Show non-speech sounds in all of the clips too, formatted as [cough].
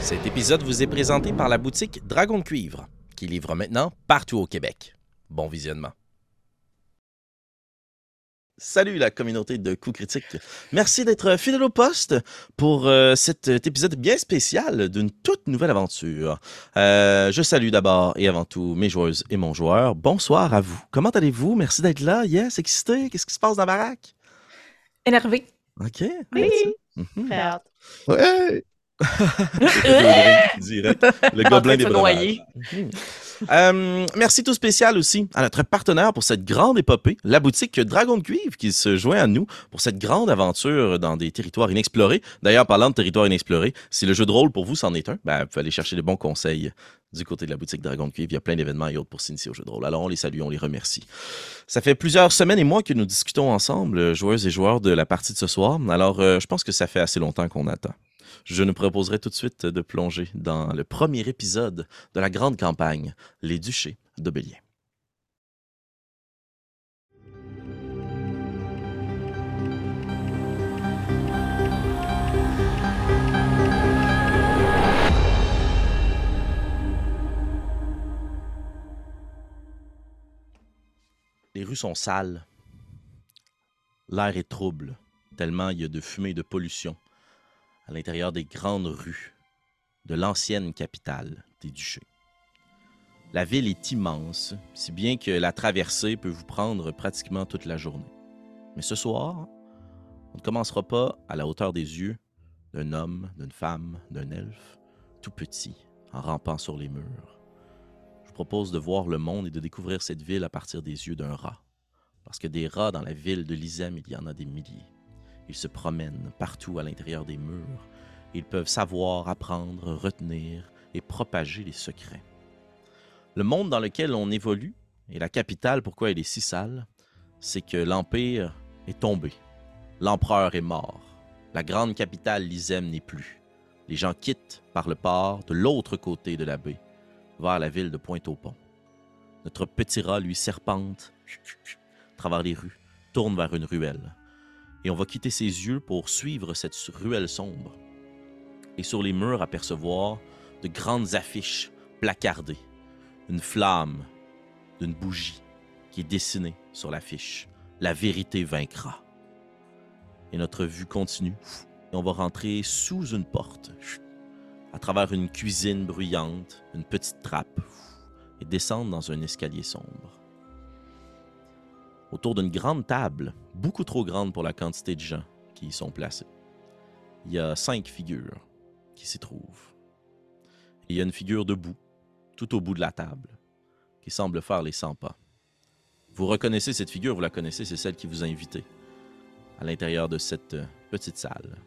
Cet épisode vous est présenté par la boutique Dragon de Cuivre, qui livre maintenant partout au Québec. Bon visionnement. Salut la communauté de coups critiques. Merci d'être fidèle au poste pour euh, cet épisode bien spécial d'une toute nouvelle aventure. Euh, je salue d'abord et avant tout mes joueuses et mon joueur. Bonsoir à vous. Comment allez-vous? Merci d'être là. Yes, excité. Qu'est-ce qui se passe dans la baraque? Énervé. OK. Oui. Mhm. Ouais. Direct. Le gobelin des. Mhm. Euh, merci tout spécial aussi à notre partenaire pour cette grande épopée, la boutique Dragon de Cuivre, qui se joint à nous pour cette grande aventure dans des territoires inexplorés. D'ailleurs, parlant de territoires inexplorés, si le jeu de rôle pour vous c'en est un, ben, vous pouvez aller chercher de bons conseils du côté de la boutique Dragon de Cuivre. Il y a plein d'événements et autres pour s'initier au jeu de rôle. Alors, on les salue, on les remercie. Ça fait plusieurs semaines et mois que nous discutons ensemble, joueuses et joueurs de la partie de ce soir. Alors, euh, je pense que ça fait assez longtemps qu'on attend. Je nous proposerai tout de suite de plonger dans le premier épisode de la grande campagne, Les Duchés de. Les rues sont sales. L'air est trouble, tellement il y a de fumée et de pollution à l'intérieur des grandes rues de l'ancienne capitale des duchés. La ville est immense, si bien que la traversée peut vous prendre pratiquement toute la journée. Mais ce soir, on ne commencera pas à la hauteur des yeux d'un homme, d'une femme, d'un elfe, tout petit, en rampant sur les murs. Je vous propose de voir le monde et de découvrir cette ville à partir des yeux d'un rat. Parce que des rats dans la ville de Lizem, il y en a des milliers. Ils se promènent partout à l'intérieur des murs. Ils peuvent savoir, apprendre, retenir et propager les secrets. Le monde dans lequel on évolue, et la capitale, pourquoi elle est si sale, c'est que l'Empire est tombé. L'Empereur est mort. La grande capitale Lizem n'est plus. Les gens quittent par le port de l'autre côté de la baie, vers la ville de Pointe-au-Pont. Notre petit rat, lui, serpente à travers les rues, tourne vers une ruelle et on va quitter ses yeux pour suivre cette ruelle sombre. Et sur les murs apercevoir de grandes affiches placardées, une flamme d'une bougie qui est dessinée sur l'affiche. La vérité vaincra. Et notre vue continue. Et on va rentrer sous une porte, à travers une cuisine bruyante, une petite trappe, et descendre dans un escalier sombre autour d'une grande table, beaucoup trop grande pour la quantité de gens qui y sont placés. Il y a cinq figures qui s'y trouvent. Il y a une figure debout, tout au bout de la table, qui semble faire les 100 pas. Vous reconnaissez cette figure, vous la connaissez, c'est celle qui vous a invité à l'intérieur de cette euh, petite salle.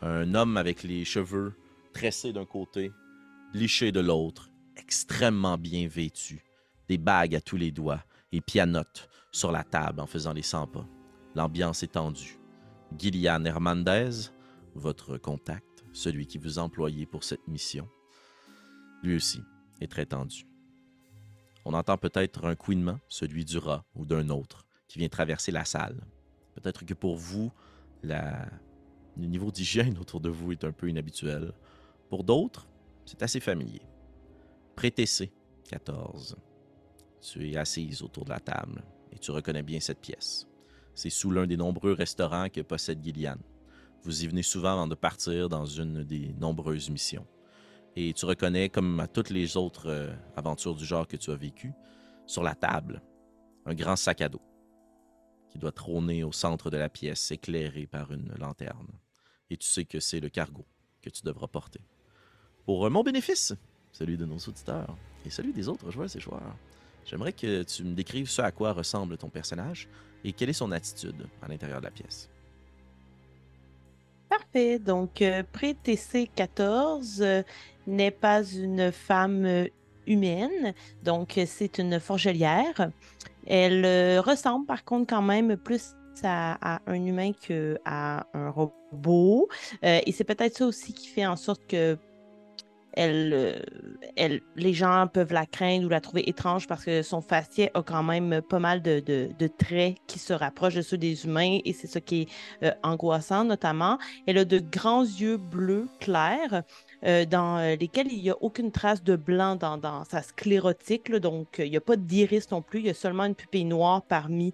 Un homme avec les cheveux tressés d'un côté, lichés de l'autre, extrêmement bien vêtu, des bagues à tous les doigts et pianote sur la table en faisant les 100 pas. L'ambiance est tendue. Gillian Hernandez, votre contact, celui qui vous employait pour cette mission, lui aussi est très tendu. On entend peut-être un couinement, celui du rat ou d'un autre, qui vient traverser la salle. Peut-être que pour vous, le niveau d'hygiène autour de vous est un peu inhabituel. Pour d'autres, c'est assez familier. Pré-TC 14. Tu es assise autour de la table tu reconnais bien cette pièce. C'est sous l'un des nombreux restaurants que possède Gillian. Vous y venez souvent avant de partir dans une des nombreuses missions. Et tu reconnais, comme à toutes les autres euh, aventures du genre que tu as vécues, sur la table, un grand sac à dos qui doit trôner au centre de la pièce, éclairé par une lanterne. Et tu sais que c'est le cargo que tu devras porter. Pour mon bénéfice, celui de nos auditeurs et celui des autres joueurs et joueurs, j'aimerais que tu me décrives ce à quoi ressemble ton personnage et quelle est son attitude à l'intérieur de la pièce. Parfait. Donc, euh, Pré-TC 14 euh, n'est pas une femme euh, humaine. Donc, c'est une forgelière. Elle ressemble par contre quand même plus à, un humain qu'à un robot. Et c'est peut-être ça aussi qui fait en sorte que elle, euh, elle, les gens peuvent la craindre ou la trouver étrange parce que son faciès a quand même pas mal de, traits qui se rapprochent de ceux des humains et c'est ça qui est euh, angoissant notamment. Elle a de grands yeux bleus clairs, dans lesquels il n'y a aucune trace de blanc dans, sa sclérotique. donc, il n'y a pas d'iris non plus. Il y a seulement une pupille noire parmi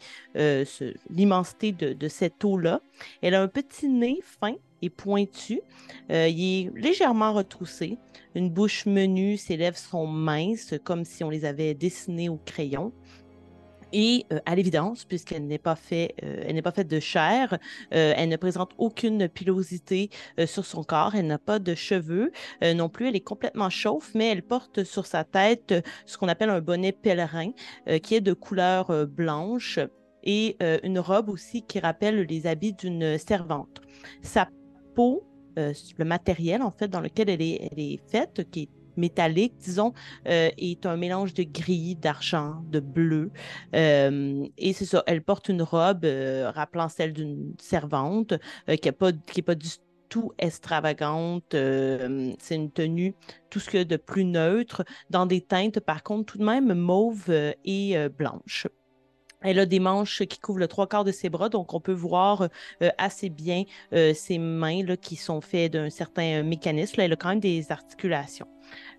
l'immensité de, de, cette eau-là. Elle a un petit nez fin et pointu. il est légèrement retroussé. Une bouche menue, ses lèvres sont minces, comme si on les avait dessinées au crayon. Et euh, à l'évidence, puisqu'elle n'est pas, fait, euh, pas faite de chair, euh, elle ne présente aucune pilosité sur son corps, elle n'a pas de cheveux non plus, elle est complètement chauffe, mais elle porte sur sa tête ce qu'on appelle un bonnet pèlerin, qui est de couleur blanche et une robe aussi qui rappelle les habits d'une servante. Euh, le matériel, en fait, dans lequel elle est, faite, qui est métallique, disons, euh, est un mélange de gris, d'argent, de bleu. Euh, et c'est ça, elle porte une robe rappelant celle d'une servante, qui n'est pas, pas du tout extravagante. c'est une tenue, tout ce que de plus neutre, dans des teintes, par contre, tout de même mauve et blanche. Elle a des manches qui couvrent le trois quarts de ses bras, donc on peut voir euh, assez bien euh, ses mains qui sont faites d'un certain mécanisme. elle a quand même des articulations.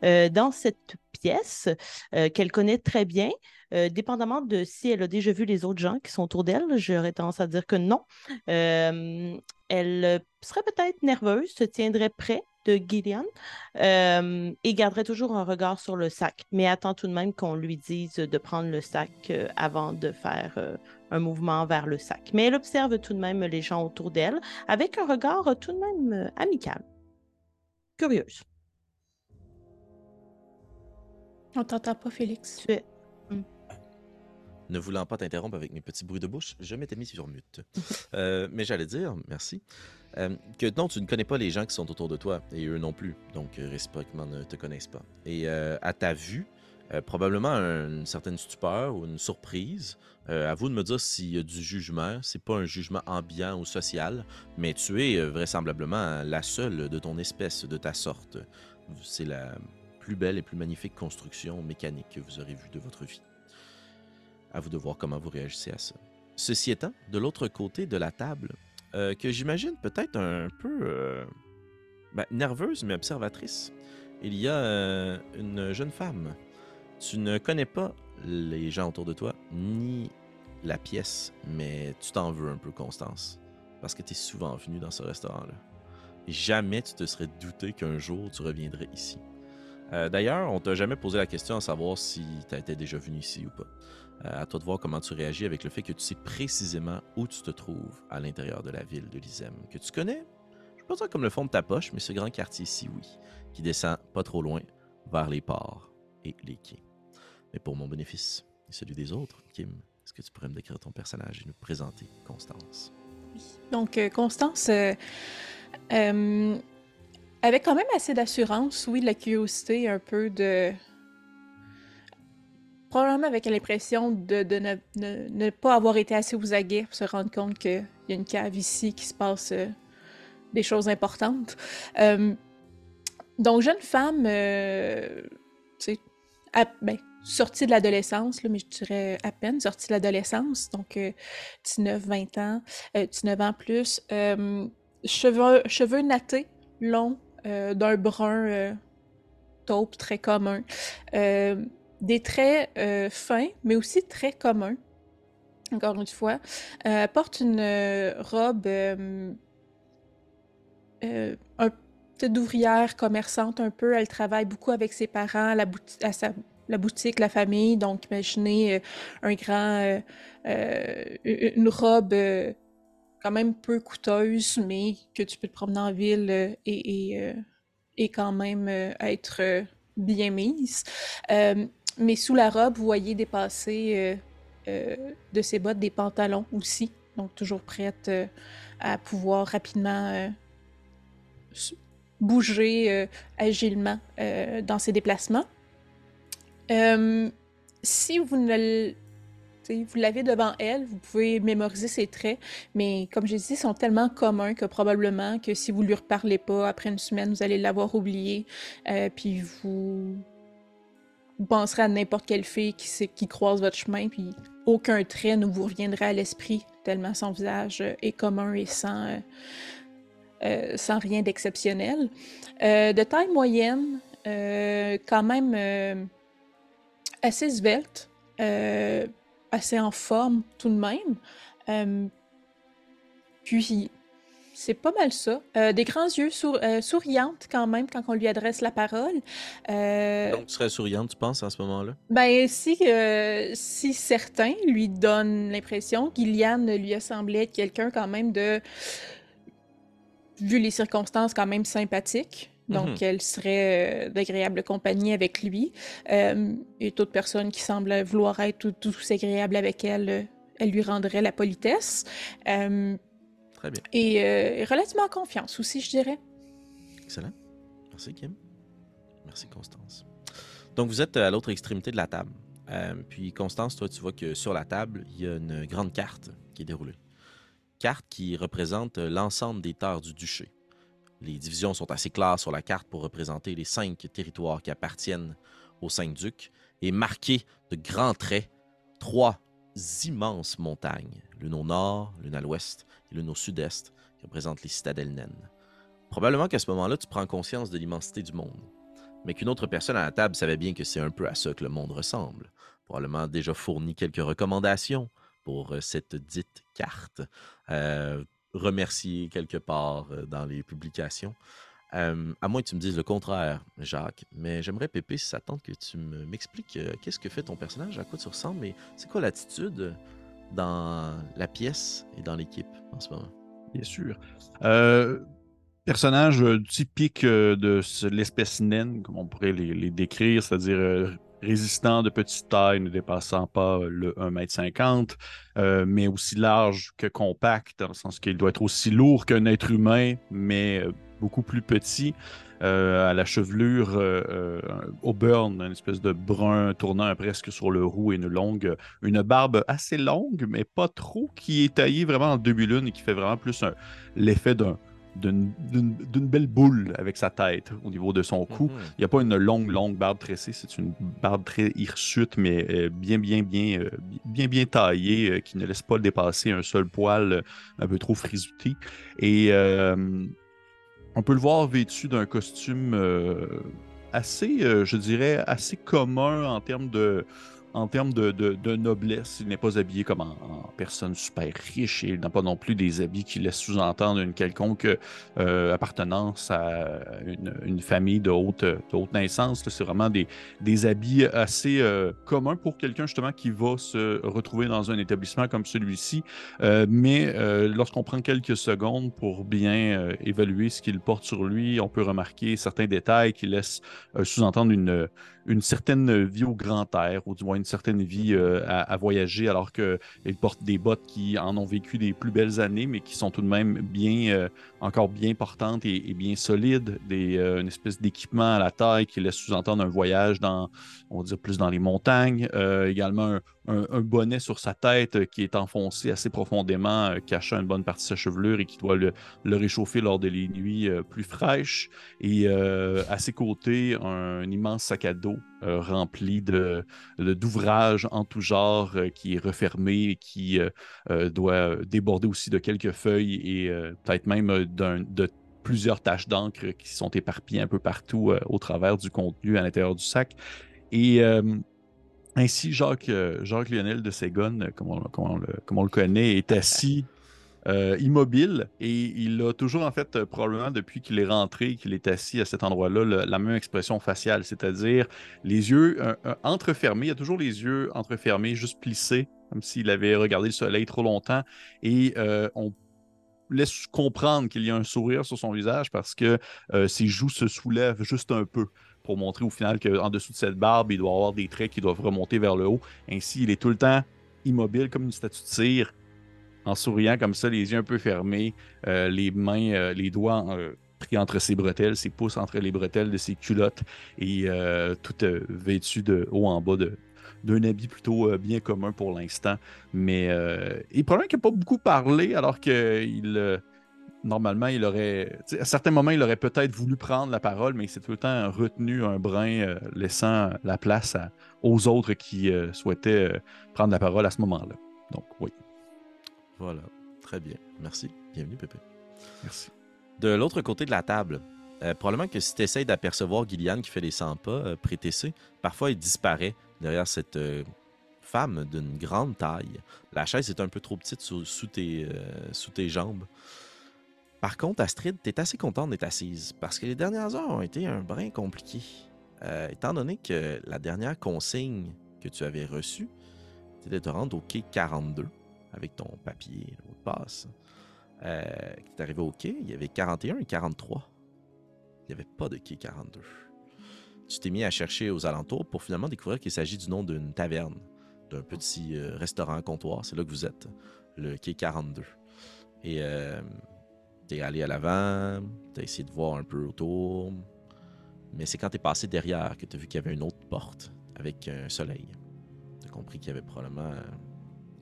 Euh, dans cette pièce qu'elle connaît très bien, dépendamment de si elle a déjà vu les autres gens qui sont autour d'elle, j'aurais tendance à dire que non. elle serait peut-être nerveuse, se tiendrait près de Gideon euh, et garderait toujours un regard sur le sac, mais attend tout de même qu'on lui dise de prendre le sac euh, avant de faire euh, un mouvement vers le sac. Mais elle observe tout de même les gens autour d'elle avec un regard tout de même amical. Curieuse. On t'entend pas, Félix. Tu es... Ne voulant pas t'interrompre avec mes petits bruits de bouche, je m'étais mis sur mute. [laughs] mais j'allais dire, merci, euh, que non, tu ne connais pas les gens qui sont autour de toi, et eux non plus, donc euh, réciproquement ne te connaissent pas. Et euh, à ta vue, probablement une certaine stupeur ou une surprise. à vous de me dire s'il y a du jugement. C'est pas un jugement ambiant ou social, mais tu es vraisemblablement la seule de ton espèce, de ta sorte. C'est la plus belle et plus magnifique construction mécanique que vous aurez vue de votre vie. À vous de voir comment vous réagissez à ça. Ceci étant, de l'autre côté de la table, euh, que j'imagine peut-être un peu euh, ben, nerveuse mais observatrice. Il y a euh, une jeune femme. Tu ne connais pas les gens autour de toi, ni la pièce, mais tu t'en veux un peu, Constance. Parce que tu es souvent venu dans ce restaurant-là. jamais tu te serais douté qu'un jour tu reviendrais ici. D'ailleurs, on t'a jamais posé la question à savoir si tu étais déjà venu ici ou pas. Euh, à toi de voir comment tu réagis avec le fait que tu sais précisément où tu te trouves à l'intérieur de la ville de Lizem, que tu connais, je ne pas dire comme le fond de ta poche, mais ce grand quartier ici, oui, qui descend pas trop loin vers les ports et les quais. Mais pour mon bénéfice et celui des autres, Kim, est-ce que tu pourrais me décrire ton personnage et nous présenter Constance? Oui. Donc, euh, Constance, euh, avec quand même assez d'assurance, oui, de la curiosité, un peu de probablement avec l'impression de, ne, pas avoir été assez aux aguets pour se rendre compte qu'il y a une cave ici qui se passe euh, des choses importantes. Euh, donc, jeune femme, euh, tu ben, sortie de l'adolescence, mais je dirais à peine sortie de l'adolescence, donc 19-20 ans, 19 ans plus, cheveux, cheveux nattés, longs, d'un brun taupe très commun des traits euh, fins, mais aussi très communs. Encore une fois, euh, porte une euh, robe un peu d'ouvrière commerçante un peu. Elle travaille beaucoup avec ses parents, la, boutique, la famille. Donc, imaginez un grand, une robe quand même peu coûteuse, mais que tu peux te promener en ville et quand même être bien mise. Mais sous la robe, vous voyez dépasser euh, euh, de ses bottes des pantalons aussi. Donc toujours prête euh, à pouvoir rapidement bouger agilement dans ses déplacements. si vous ne vous l'avez devant elle, vous pouvez mémoriser ses traits, mais comme je dit, ils sont tellement communs que probablement que si vous lui reparlez pas après une semaine, vous allez l'avoir oublié, puis vous vous penserez à n'importe quelle fille qui, croise votre chemin, puis aucun trait ne vous reviendra à l'esprit, tellement son visage est commun et sans, euh, sans rien d'exceptionnel. de taille moyenne, quand même assez svelte, assez en forme tout de même. puis c'est pas mal ça. Euh, des grands yeux euh, souriantes quand même quand on lui adresse la parole. Euh, Donc, tu serais souriante, tu penses, à ce moment-là? Ben, si, si certains lui donnent l'impression qu'Iliane lui a semblé être quelqu'un quand même de, vu les circonstances, quand même sympathique. Donc, mhm. elle serait d'agréable compagnie avec lui. et toute personne qui semble vouloir être tout, tout agréable avec elle, elle lui rendrait la politesse. Très bien. Et euh, relativement confiance aussi, je dirais. Excellent. Merci, Kim. Merci, Constance. Donc, vous êtes à l'autre extrémité de la table. Euh, puis, Constance, toi, tu vois que sur la table, il y a une grande carte qui est déroulée. Carte qui représente l'ensemble des terres du duché. Les divisions sont assez claires sur la carte pour représenter les cinq territoires qui appartiennent aux cinq ducs et marquées de grands traits trois immenses montagnes, l'une au nord, l'une à l'ouest et l'une au sud-est, qui représentent les citadelles naines. Probablement qu'à ce moment-là, tu prends conscience de l'immensité du monde, mais qu'une autre personne à la table savait bien que c'est un peu à ça que le monde ressemble. Probablement déjà fourni quelques recommandations pour euh, cette dite carte, euh, quelque part euh, dans les publications. Euh, à moins que tu me dises le contraire, Jacques, mais j'aimerais, Pépé, si ça que tu m'expliques qu'est-ce que fait ton personnage, à quoi tu ressembles, mais c'est quoi l'attitude dans la pièce et dans l'équipe en ce moment? Bien sûr. Euh, personnage euh, typique euh, de l'espèce naine, comme on pourrait les, décrire, c'est-à-dire résistant de petite taille, ne dépassant pas le 1m50, mais aussi large que compact, dans le sens qu'il doit être aussi lourd qu'un être humain, mais beaucoup plus petit. Euh, à la chevelure euh, euh, au burn, une espèce de brun tournant presque sur le roux et une longue, une barbe assez longue, mais pas trop, qui est taillée vraiment en demi-lune et qui fait vraiment plus l'effet d'un d'une belle boule avec sa tête au niveau de son cou. Mhm. Il n'y a pas une longue, longue barbe tressée, c'est une barbe très hirsute, mais bien, bien, bien, bien, bien taillée, qui ne laisse pas dépasser un seul poil un peu trop frisouté. Et on peut le voir vêtu d'un costume euh, assez, euh, je dirais, assez commun en termes de, en termes de, noblesse. Il n'est pas habillé comme en, personne super riche et il n'a pas non plus des habits qui laissent sous-entendre une quelconque euh, appartenance à une, famille de haute, naissance. C'est vraiment des, des, habits assez euh, communs pour quelqu'un justement qui va se retrouver dans un établissement comme celui-ci. Euh, mais lorsqu'on prend quelques secondes pour bien évaluer ce qu'il porte sur lui, on peut remarquer certains détails qui laissent sous-entendre une une certaine vie au grand air, ou du moins une certaine vie euh, à, voyager, alors qu'ils portent des bottes qui en ont vécu des plus belles années, mais qui sont tout de même bien, euh, encore bien portantes et, bien solides, des, euh, une espèce d'équipement à la taille qui laisse sous-entendre un voyage dans, on va dire, plus dans les montagnes. également un, bonnet sur sa tête qui est enfoncé assez profondément, cachant une bonne partie de sa chevelure et qui doit le, réchauffer lors des nuits plus fraîches. Et à ses côtés, un immense sac à dos euh, rempli d'ouvrages en tout genre euh, qui est refermé et qui euh, doit déborder aussi de quelques feuilles et peut-être même de plusieurs taches d'encre qui sont éparpillées un peu partout au travers du contenu à l'intérieur du sac. Et ainsi, Jacques, Jacques Lionel de Ségonne, comme on, le, comme on le connaît, est assis [laughs] euh, immobile et il a toujours, en fait, probablement depuis qu'il est rentré, qu'il est assis à cet endroit-là, la même expression faciale, c'est-à-dire les yeux euh, euh, entrefermés. Il a toujours les yeux entrefermés, juste plissés, comme s'il avait regardé le soleil trop longtemps. Et on laisse comprendre qu'il y a un sourire sur son visage parce que ses joues se soulèvent juste un peu pour montrer au final qu'en dessous de cette barbe, il doit avoir des traits qui doivent remonter vers le haut. Ainsi, il est tout le temps immobile comme une statue de cire en souriant comme ça, les yeux un peu fermés, euh, les mains, euh, les doigts euh, pris entre ses bretelles, ses pouces entre les bretelles de ses culottes et tout vêtu de haut en bas d'un habit plutôt bien commun pour l'instant. Mais il probablement qu'il n'a pas beaucoup parlé alors qu'il normalement, il aurait, à certains moments, il aurait peut-être voulu prendre la parole, mais il s'est tout le temps retenu un brin, laissant la place aux autres qui souhaitaient prendre la parole à ce moment-là. Donc, oui. Voilà, très bien. Merci. Bienvenue, Pépé. Merci. De l'autre côté de la table, euh, probablement que si tu essaies d'apercevoir Gillian qui fait les 100 pas, euh, pré-TC, parfois il disparaît derrière cette euh, femme d'une grande taille. La chaise est un peu trop petite sous, sous tes, euh, sous tes jambes. Par contre, Astrid, tu es assez contente d'être assise parce que les dernières heures ont été un brin compliquées. Euh, étant donné que la dernière consigne que tu avais reçue, c'était de te rendre au quai 42 avec ton papier, le de passe. Euh, es arrivé au quai, il y avait 41 et 43. Il n'y avait pas de quai 42. Tu t'es mis à chercher aux alentours pour finalement découvrir qu'il s'agit du nom d'une taverne, d'un petit euh, restaurant comptoir. C'est là que vous êtes, le quai 42. Et euh, t'es allé à l'avant, t'as essayé de voir un peu autour. Mais c'est quand t'es passé derrière que t'as vu qu'il y avait une autre porte avec un soleil. T'as compris qu'il y avait probablement euh,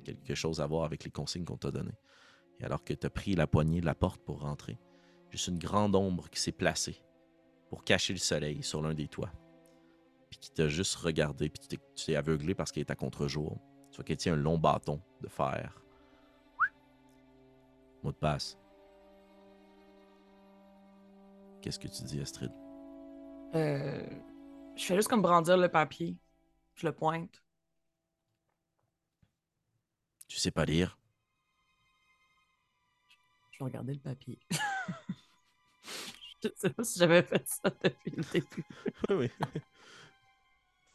quelque chose à voir avec les consignes qu'on t'a données. Et alors que t'as pris la poignée de la porte pour rentrer, juste une grande ombre qui s'est placée pour cacher le soleil sur l'un des toits. Puis qui t'a juste regardé, puis tu t'es- aveuglé parce qu'elle est à contre-jour. Tu vois qu'elle tient un long bâton de fer. Mot de passe. Qu'est-ce que tu dis, Astrid? Euh, je fais juste comme brandir le papier. Je le pointe. Tu sais pas lire? Je vais regarder le papier. [laughs] je sais pas si j'avais fait ça depuis le début. [laughs] oui, oui.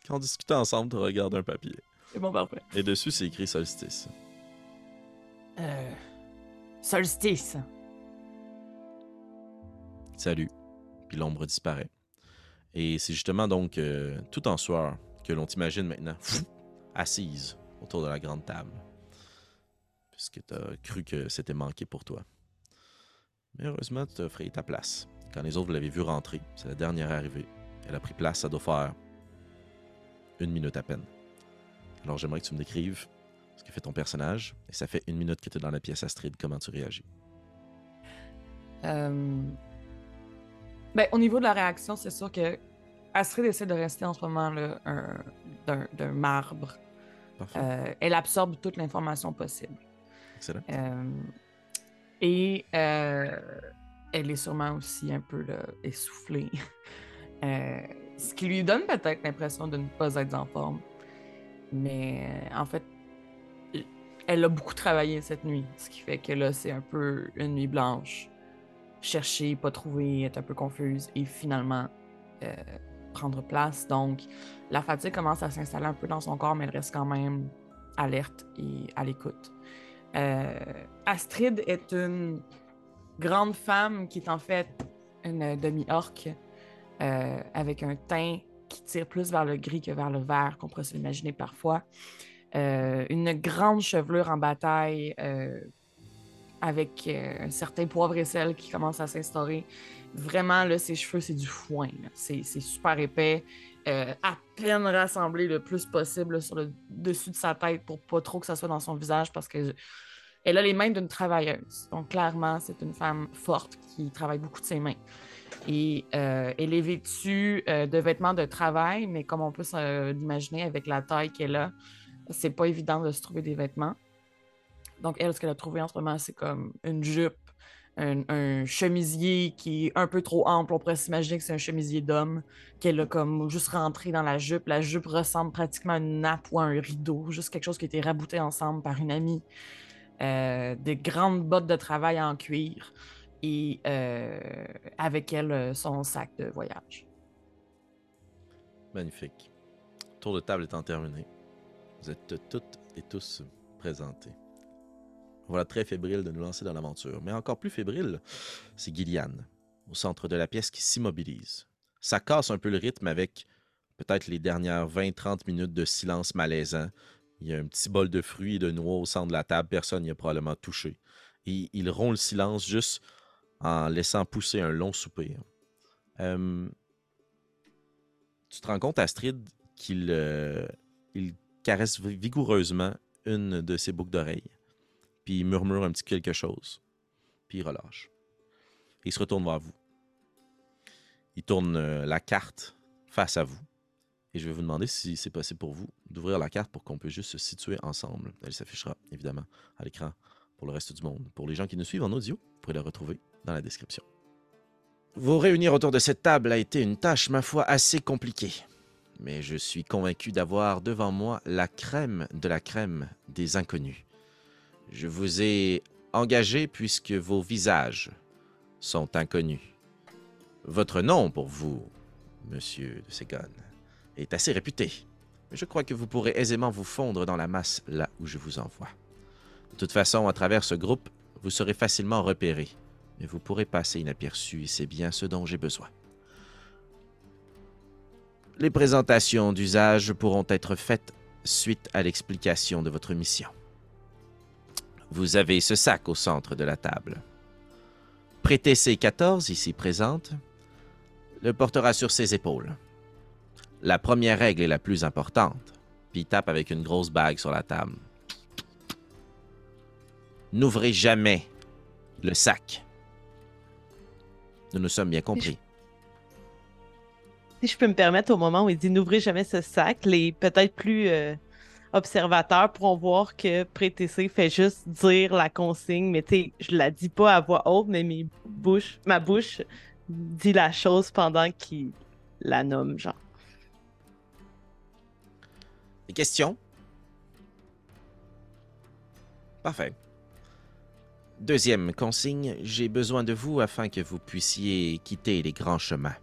Quand on discutait ensemble, tu regardes un papier. C'est bon, parfait. Et dessus, c'est écrit solstice. Euh, solstice. Salut. Puis l'ombre disparaît. Et c'est justement donc euh, tout en sueur que l'on t'imagine maintenant assise autour de la grande table. Puisque tu as cru que c'était manqué pour toi. Mais heureusement, tu as frayé ta place. Quand les autres vous l'avez vu rentrer, c'est la dernière arrivée. Elle a pris place, ça doit faire une minute à peine. Alors j'aimerais que tu me décrives ce que fait ton personnage. Et ça fait une minute que tu es dans la pièce Astrid. Comment tu réagis? Euh, Ben, au niveau de la réaction, c'est sûr que Astrid essaie de rester en ce moment là, un- d'un d'un marbre. Euh, elle absorbe toute l'information possible. Excellent. Euh, et euh, elle est sûrement aussi un peu là, essoufflée. [laughs] Euh, ce qui lui donne peut-être l'impression de ne pas être en forme. Mais en fait, elle a beaucoup travaillé cette nuit. Ce qui fait que là, c'est un peu une nuit blanche. Chercher, pas trouver, être un peu confuse et finalement euh, prendre place. Donc, la fatigue commence à s'installer un peu dans son corps, mais elle reste quand même alerte et à l'écoute. Euh, Astrid est une grande femme qui est en fait une demi-orque euh, avec un teint qui tire plus vers le gris que vers le vert, qu'on pourrait s'imaginer parfois. Une grande chevelure en bataille avec euh, un certain poivre et sel qui commence à s'instaurer. Vraiment, là, ses cheveux, c'est du foin. C'est super épais. euh, à peine rassemblé le plus possible sur le dessus de sa tête pour pas trop que ça soit dans son visage parce que elle a les mains d'une travailleuse. Donc, clairement, c'est une femme forte qui travaille beaucoup de ses mains. Et euh, elle est vêtue euh, de vêtements de travail, mais comme on peut l'imaginer avec la taille qu'elle a, c'est pas évident de se trouver des vêtements. Donc, elle, ce qu'elle a trouvé en ce moment, c'est comme une jupe, un, chemisier qui est un peu trop ample. On pourrait s'imaginer que c'est un chemisier d'homme, qu'elle a comme juste rentré dans la jupe. La jupe ressemble pratiquement à une nappe ou à un rideau, juste quelque chose qui a été rabouté ensemble par une amie. Euh, des grandes bottes de travail en cuir et euh, avec elle son sac de voyage. Magnifique. Tour de table étant terminé, vous êtes toutes et tous présentés. Voilà très fébrile de nous lancer dans l'aventure. Mais encore plus fébrile, c'est Gillian, au centre de la pièce qui s'immobilise. Ça casse un peu le rythme avec peut-être les dernières 20-30 minutes de silence malaisant. Il y a un petit bol de fruits et de noix au centre de la table, personne n'y a probablement touché. Et il rompt le silence juste en laissant pousser un long soupir. Euh, tu te rends compte, Astrid, qu'il euh, caresse vi- vigoureusement une de ses boucles d'oreilles. Puis il murmure un petit quelque chose. Puis il relâche. Il se retourne vers vous. Il tourne euh, la carte face à vous. Et je vais vous demander si c'est possible pour vous d'ouvrir la carte pour qu'on puisse juste se situer ensemble. Elle s'affichera évidemment à l'écran pour le reste du monde. Pour les gens qui nous suivent en audio, vous pourrez la retrouver dans la description. Vous réunir autour de cette table a été une tâche, ma foi, assez compliquée. Mais je suis convaincu d'avoir devant moi la crème de la crème des inconnus. Je vous ai engagé puisque vos visages sont inconnus. Votre nom pour vous, monsieur de Ségon, est assez réputé. Mais je crois que vous pourrez aisément vous fondre dans la masse là où je vous envoie. De toute façon, à travers ce groupe, vous serez facilement repéré, mais vous pourrez passer inaperçu et c'est bien ce dont j'ai besoin. Les présentations d'usage pourront être faites suite à l'explication de votre mission. Vous avez ce sac au centre de la table. Prêtez ces 14 ici présentes le portera sur ses épaules. La première règle est la plus importante, puis il tape avec une grosse bague sur la table. N'ouvrez jamais le sac. Nous nous sommes bien compris. Si je peux me permettre, au moment où il dit n'ouvrez jamais ce sac, les peut-être plus euh, observateurs pourront voir que Pré-TC fait juste dire la consigne, mais tu sais, je la dis pas à voix haute, mais mes bouches, ma bouche dit la chose pendant qu'il la nomme, genre. Des questions? Parfait. Deuxième consigne, j'ai besoin de vous afin que vous puissiez quitter les grands chemins.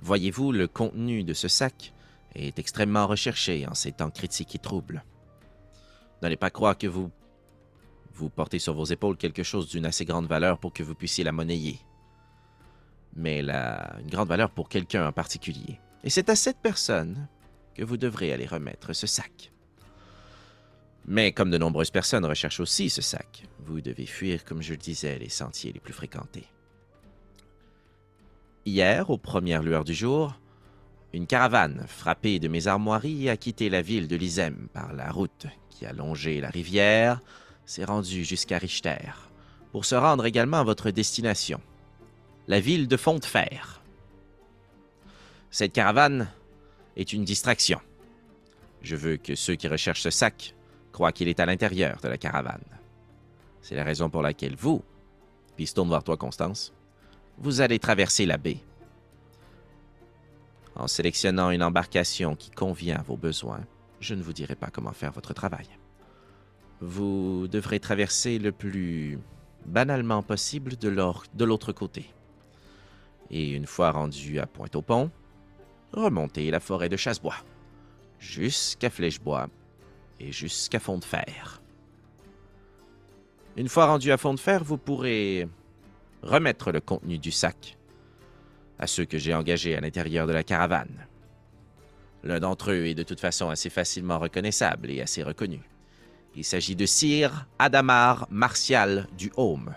Voyez-vous, le contenu de ce sac? Est extrêmement recherché en ces temps critiques et troubles. N'allez pas croire que vous vous portez sur vos épaules quelque chose d'une assez grande valeur pour que vous puissiez la monnayer. Mais la, une grande valeur pour quelqu'un en particulier. Et c'est à cette personne que vous devrez aller remettre ce sac. Mais comme de nombreuses personnes recherchent aussi ce sac, vous devez fuir, comme je le disais, les sentiers les plus fréquentés. Hier, aux premières lueurs du jour, une caravane frappée de mes armoiries a quitté la ville de Lizem par la route qui a longé la rivière, s'est rendue jusqu'à Richter, pour se rendre également à votre destination, la ville de Fontefer. Cette caravane est une distraction. Je veux que ceux qui recherchent ce sac croient qu'il est à l'intérieur de la caravane. C'est la raison pour laquelle vous, puis se tourne vers toi, Constance, vous allez traverser la baie. En sélectionnant une embarcation qui convient à vos besoins, je ne vous dirai pas comment faire votre travail. Vous devrez traverser le plus banalement possible de l'autre côté. Et une fois rendu à Pointe-au-Pont, remontez la forêt de Chassebois, jusqu'à Flèchebois et jusqu'à Fond de Fer. Une fois rendu à Fond de Fer, vous pourrez remettre le contenu du sac à ceux que j'ai engagés à l'intérieur de la caravane. L'un d'entre eux est de toute façon assez facilement reconnaissable et assez reconnu. Il s'agit de Sire Adamar Martial du Home.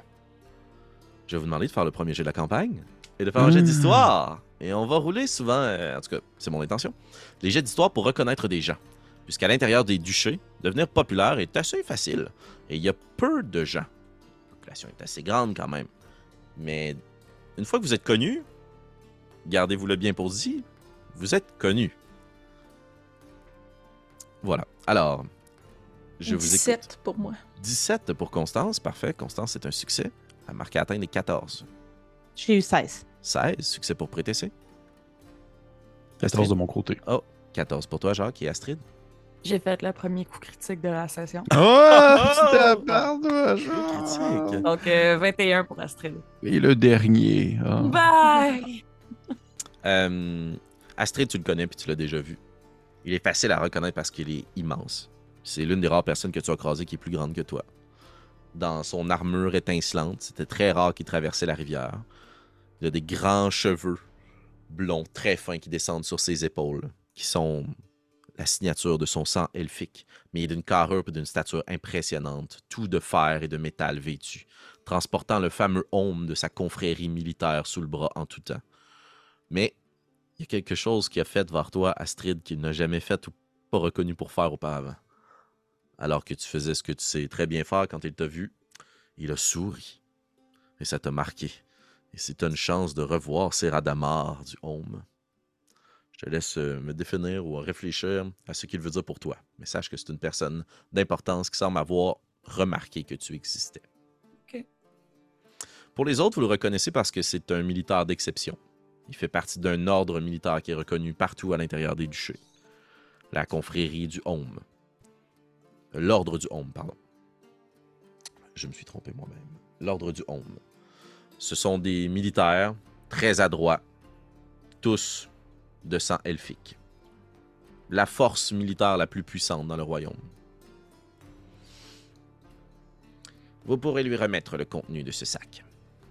Je vais vous demander de faire le premier jet de la campagne et de faire un jet Mmh. d'histoire. Et on va rouler souvent, euh, en tout cas, c'est mon intention, les jets d'histoire pour reconnaître des gens. Puisqu'à l'intérieur des duchés, devenir populaire est assez facile. Et il y a peu de gens. La population est assez grande quand même. Mais une fois que vous êtes connu, gardez-vous-le bien pour dit, vous êtes connu. Voilà. Alors, je vous écoute. 17 pour moi. 17 pour Constance, parfait. Constance, c'est un succès. Elle a marqué à atteindre les 14. J'ai eu 16. 16, succès pour PTC. 14 de mon côté. 14 pour toi, Jacques et Astrid. J'ai fait le premier coup critique de la session. Oh, Oh! tabarnouche! Critique. Donc, euh, 21 pour Astrid. Et le dernier. ah. Bye! Euh, Astrid, tu le connais puis tu l'as déjà vu. Il est facile à reconnaître parce qu'il est immense. C'est l'une des rares personnes que tu as croisées qui est plus grande que toi. Dans son armure étincelante, c'était très rare qu'il traversait la rivière. Il a des grands cheveux blonds très fins qui descendent sur ses épaules, qui sont la signature de son sang elfique, mais d'une carrure et d'une stature impressionnante, tout de fer et de métal vêtu, transportant le fameux homme de sa confrérie militaire sous le bras en tout temps. Mais il y a quelque chose qui a fait vers toi, Astrid, qu'il n'a jamais fait ou pas reconnu pour faire auparavant. Alors que tu faisais ce que tu sais très bien faire quand il t'a vu, il a souri. Et ça t'a marqué. Et si tu as une chance de revoir ces Radamar du Home, je te laisse euh, me définir ou réfléchir à ce qu'il veut dire pour toi. Mais sache que c'est une personne d'importance qui semble avoir remarqué que tu existais. Pour les autres, vous le reconnaissez parce que c'est un militaire d'exception. Il fait partie d'un ordre militaire qui est reconnu partout à l'intérieur des duchés. La confrérie du Home. L'ordre du Home, pardon. Je me suis trompé moi-même. L'ordre du Home. Ce sont des militaires très adroits, tous de sang elfique. La force militaire la plus puissante dans le royaume. Vous pourrez lui remettre le contenu de ce sac.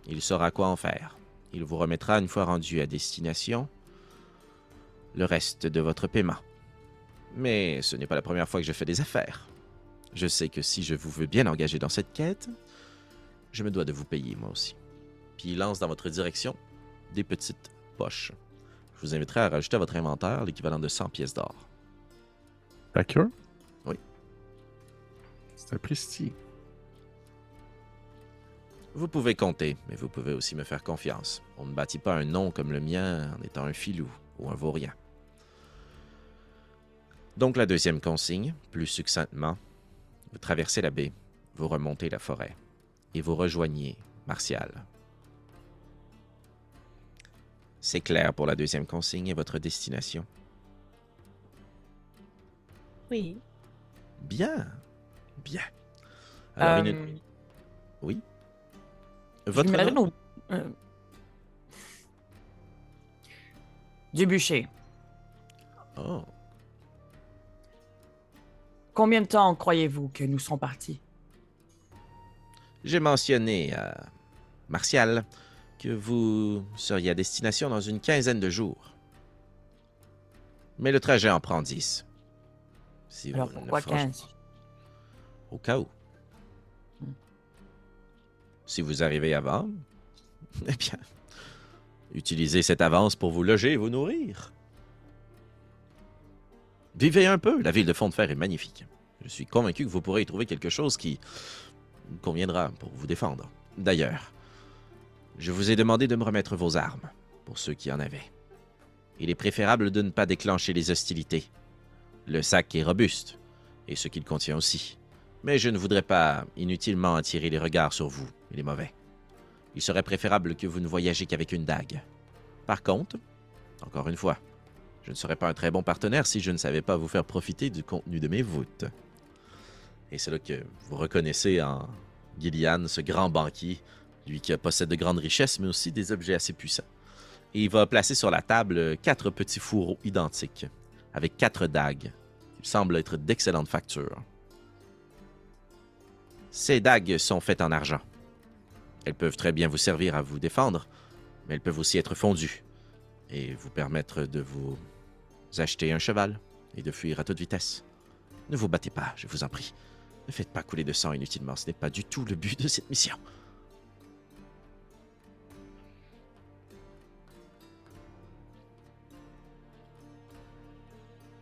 Il saura quoi en faire. Il vous remettra une fois rendu à destination le reste de votre paiement. Mais ce n'est pas la première fois que je fais des affaires. Je sais que si je vous veux bien engager dans cette quête, je me dois de vous payer moi aussi. Puis il lance dans votre direction des petites poches. Je vous inviterai à rajouter à votre inventaire l'équivalent de 100 pièces d'or. D'accord? Oui. C'est un prestige. Vous pouvez compter, mais vous pouvez aussi me faire confiance. On ne bâtit pas un nom comme le mien en étant un filou ou un vaurien. Donc la deuxième consigne, plus succinctement, vous traversez la baie, vous remontez la forêt et vous rejoignez Martial. C'est clair pour la deuxième consigne et votre destination? Oui. Bien, bien. Alors, Euh, une- Oui? Votre nom? au- euh, Du bûcher. Oh. Combien de temps croyez-vous que nous serons partis? J'ai mentionné à Martial que vous seriez à destination dans une quinzaine de jours. Mais le trajet en prend dix. Si Alors vous pourquoi 15? Au cas où. Si vous arrivez avant, eh bien, utilisez cette avance pour vous loger et vous nourrir. Vivez un peu, la ville de Fond de Fer est magnifique. Je suis convaincu que vous pourrez y trouver quelque chose qui conviendra pour vous défendre. D'ailleurs, je vous ai demandé de me remettre vos armes, pour ceux qui en avaient. Il est préférable de ne pas déclencher les hostilités. Le sac est robuste, et ce qu'il contient aussi. Mais je ne voudrais pas inutilement attirer les regards sur vous et les mauvais. Il serait préférable que vous ne voyagiez qu'avec une dague. Par contre, encore une fois, je ne serais pas un très bon partenaire si je ne savais pas vous faire profiter du contenu de mes voûtes. Et c'est là que vous reconnaissez en Gillian ce grand banquier, lui qui possède de grandes richesses, mais aussi des objets assez puissants. Et il va placer sur la table quatre petits fourreaux identiques, avec quatre dagues, qui semblent être d'excellente facture. Ces dagues sont faites en argent. Elles peuvent très bien vous servir à vous défendre, mais elles peuvent aussi être fondues et vous permettre de vous acheter un cheval et de fuir à toute vitesse. Ne vous battez pas, je vous en prie. Ne faites pas couler de sang inutilement, ce n'est pas du tout le but de cette mission.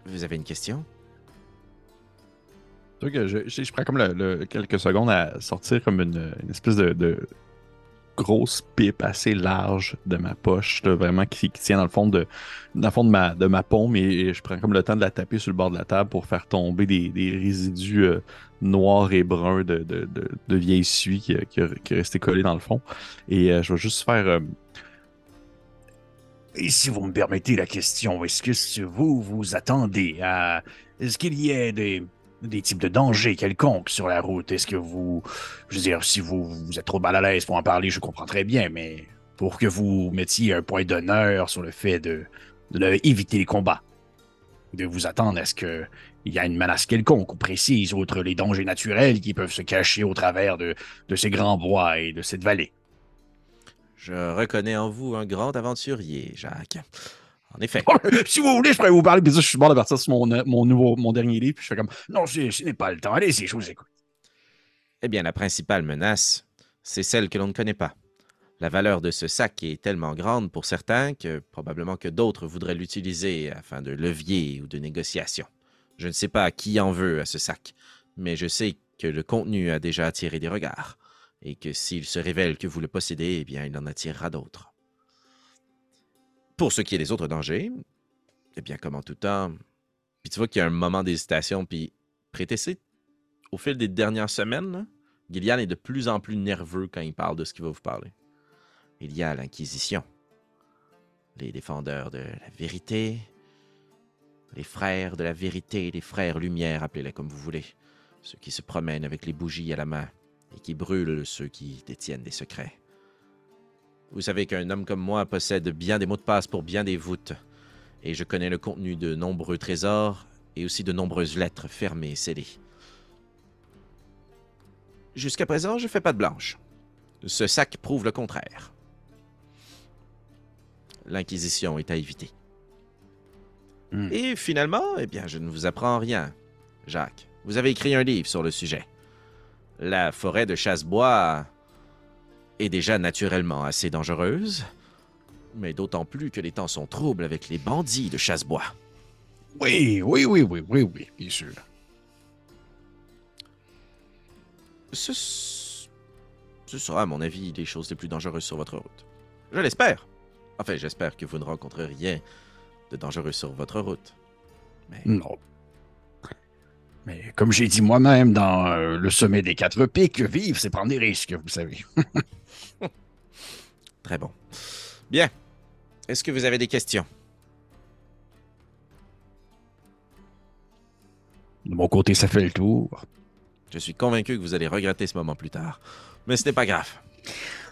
Vous avez une question? Je, je- prends comme quelques secondes à sortir comme une, espèce de grosse pipe assez large de ma poche, vraiment qui, tient dans le fond de, ma, de paume et je prends comme le temps de la taper sur le bord de la table pour faire tomber des, résidus euh, noirs et bruns de, de, vieille suie qui, qui, qui dans le fond. Et euh, je vais juste faire. euh, Et si vous me permettez la question, est-ce que vous vous attendez à... Est-ce qu'il y ait des, des types de dangers quelconques sur la route? Est-ce que vous... Je veux dire, si vous, êtes trop mal à l'aise pour en parler, je comprends très bien, mais pour que vous mettiez un point d'honneur sur le fait de, éviter les combats, de vous attendre à ce que il y a une menace quelconque ou précise, outre les dangers naturels qui peuvent se cacher au travers de, de ces grands bois et de cette vallée. Je reconnais en vous un grand aventurier, Jacques. En effet. si vous voulez, je pourrais vous parler, puis ça, je suis mort de partir sur mon, euh, mon nouveau, mon dernier livre, puis je fais comme, non, je, je n'ai pas le temps, allez-y, je vous écoute. Eh bien, la principale menace, c'est celle que l'on ne connaît pas. La valeur de ce sac est tellement grande pour certains que probablement que d'autres voudraient l'utiliser afin de levier ou de négociation. Je ne sais pas qui en veut à ce sac, mais je sais que le contenu a déjà attiré des regards, et que s'il se révèle que vous le possédez, eh bien, il en attirera d'autres. Pour ce qui est des autres dangers, eh bien, comme en tout temps, puis tu vois qu'il y a un moment d'hésitation, puis Prétessé, au fil des dernières semaines, Gillian est de plus en plus nerveux quand il parle de ce qu'il va vous parler. il y a l'Inquisition, les défendeurs de la vérité, les frères de la vérité, les frères lumière, appelez-les comme vous voulez, ceux qui se promènent avec les bougies à la main et qui brûlent ceux qui détiennent des secrets. Vous savez qu'un homme comme moi possède bien des mots de passe pour bien des voûtes, et je connais le contenu de nombreux trésors et aussi de nombreuses lettres fermées et scellées. Jusqu'à présent, je fais pas de blanche. Ce sac prouve le contraire. L'Inquisition est à éviter. Hmm. Et finalement, eh bien, je ne vous apprends rien. Jacques, vous avez écrit un livre sur le sujet. La forêt de Chassebois est déjà naturellement assez dangereuse, mais d'autant plus que les temps sont troubles avec les bandits de Chassebois. Oui, oui, oui, oui, oui, oui, bien sûr. Ce, ce sera, à mon avis, les choses les plus dangereuses sur votre route. Je l'espère. Enfin, j'espère que vous ne rencontrez rien de dangereux sur votre route. Mais Non. Mais comme j'ai dit moi-même dans euh, le sommet des quatre pics, vivre, c'est prendre des risques, vous savez. [laughs] très bon. Bien. Est-ce que vous avez des questions? De mon côté, ça fait le tour. Je suis convaincu que vous allez regretter ce moment plus tard. Mais ce n'est pas grave.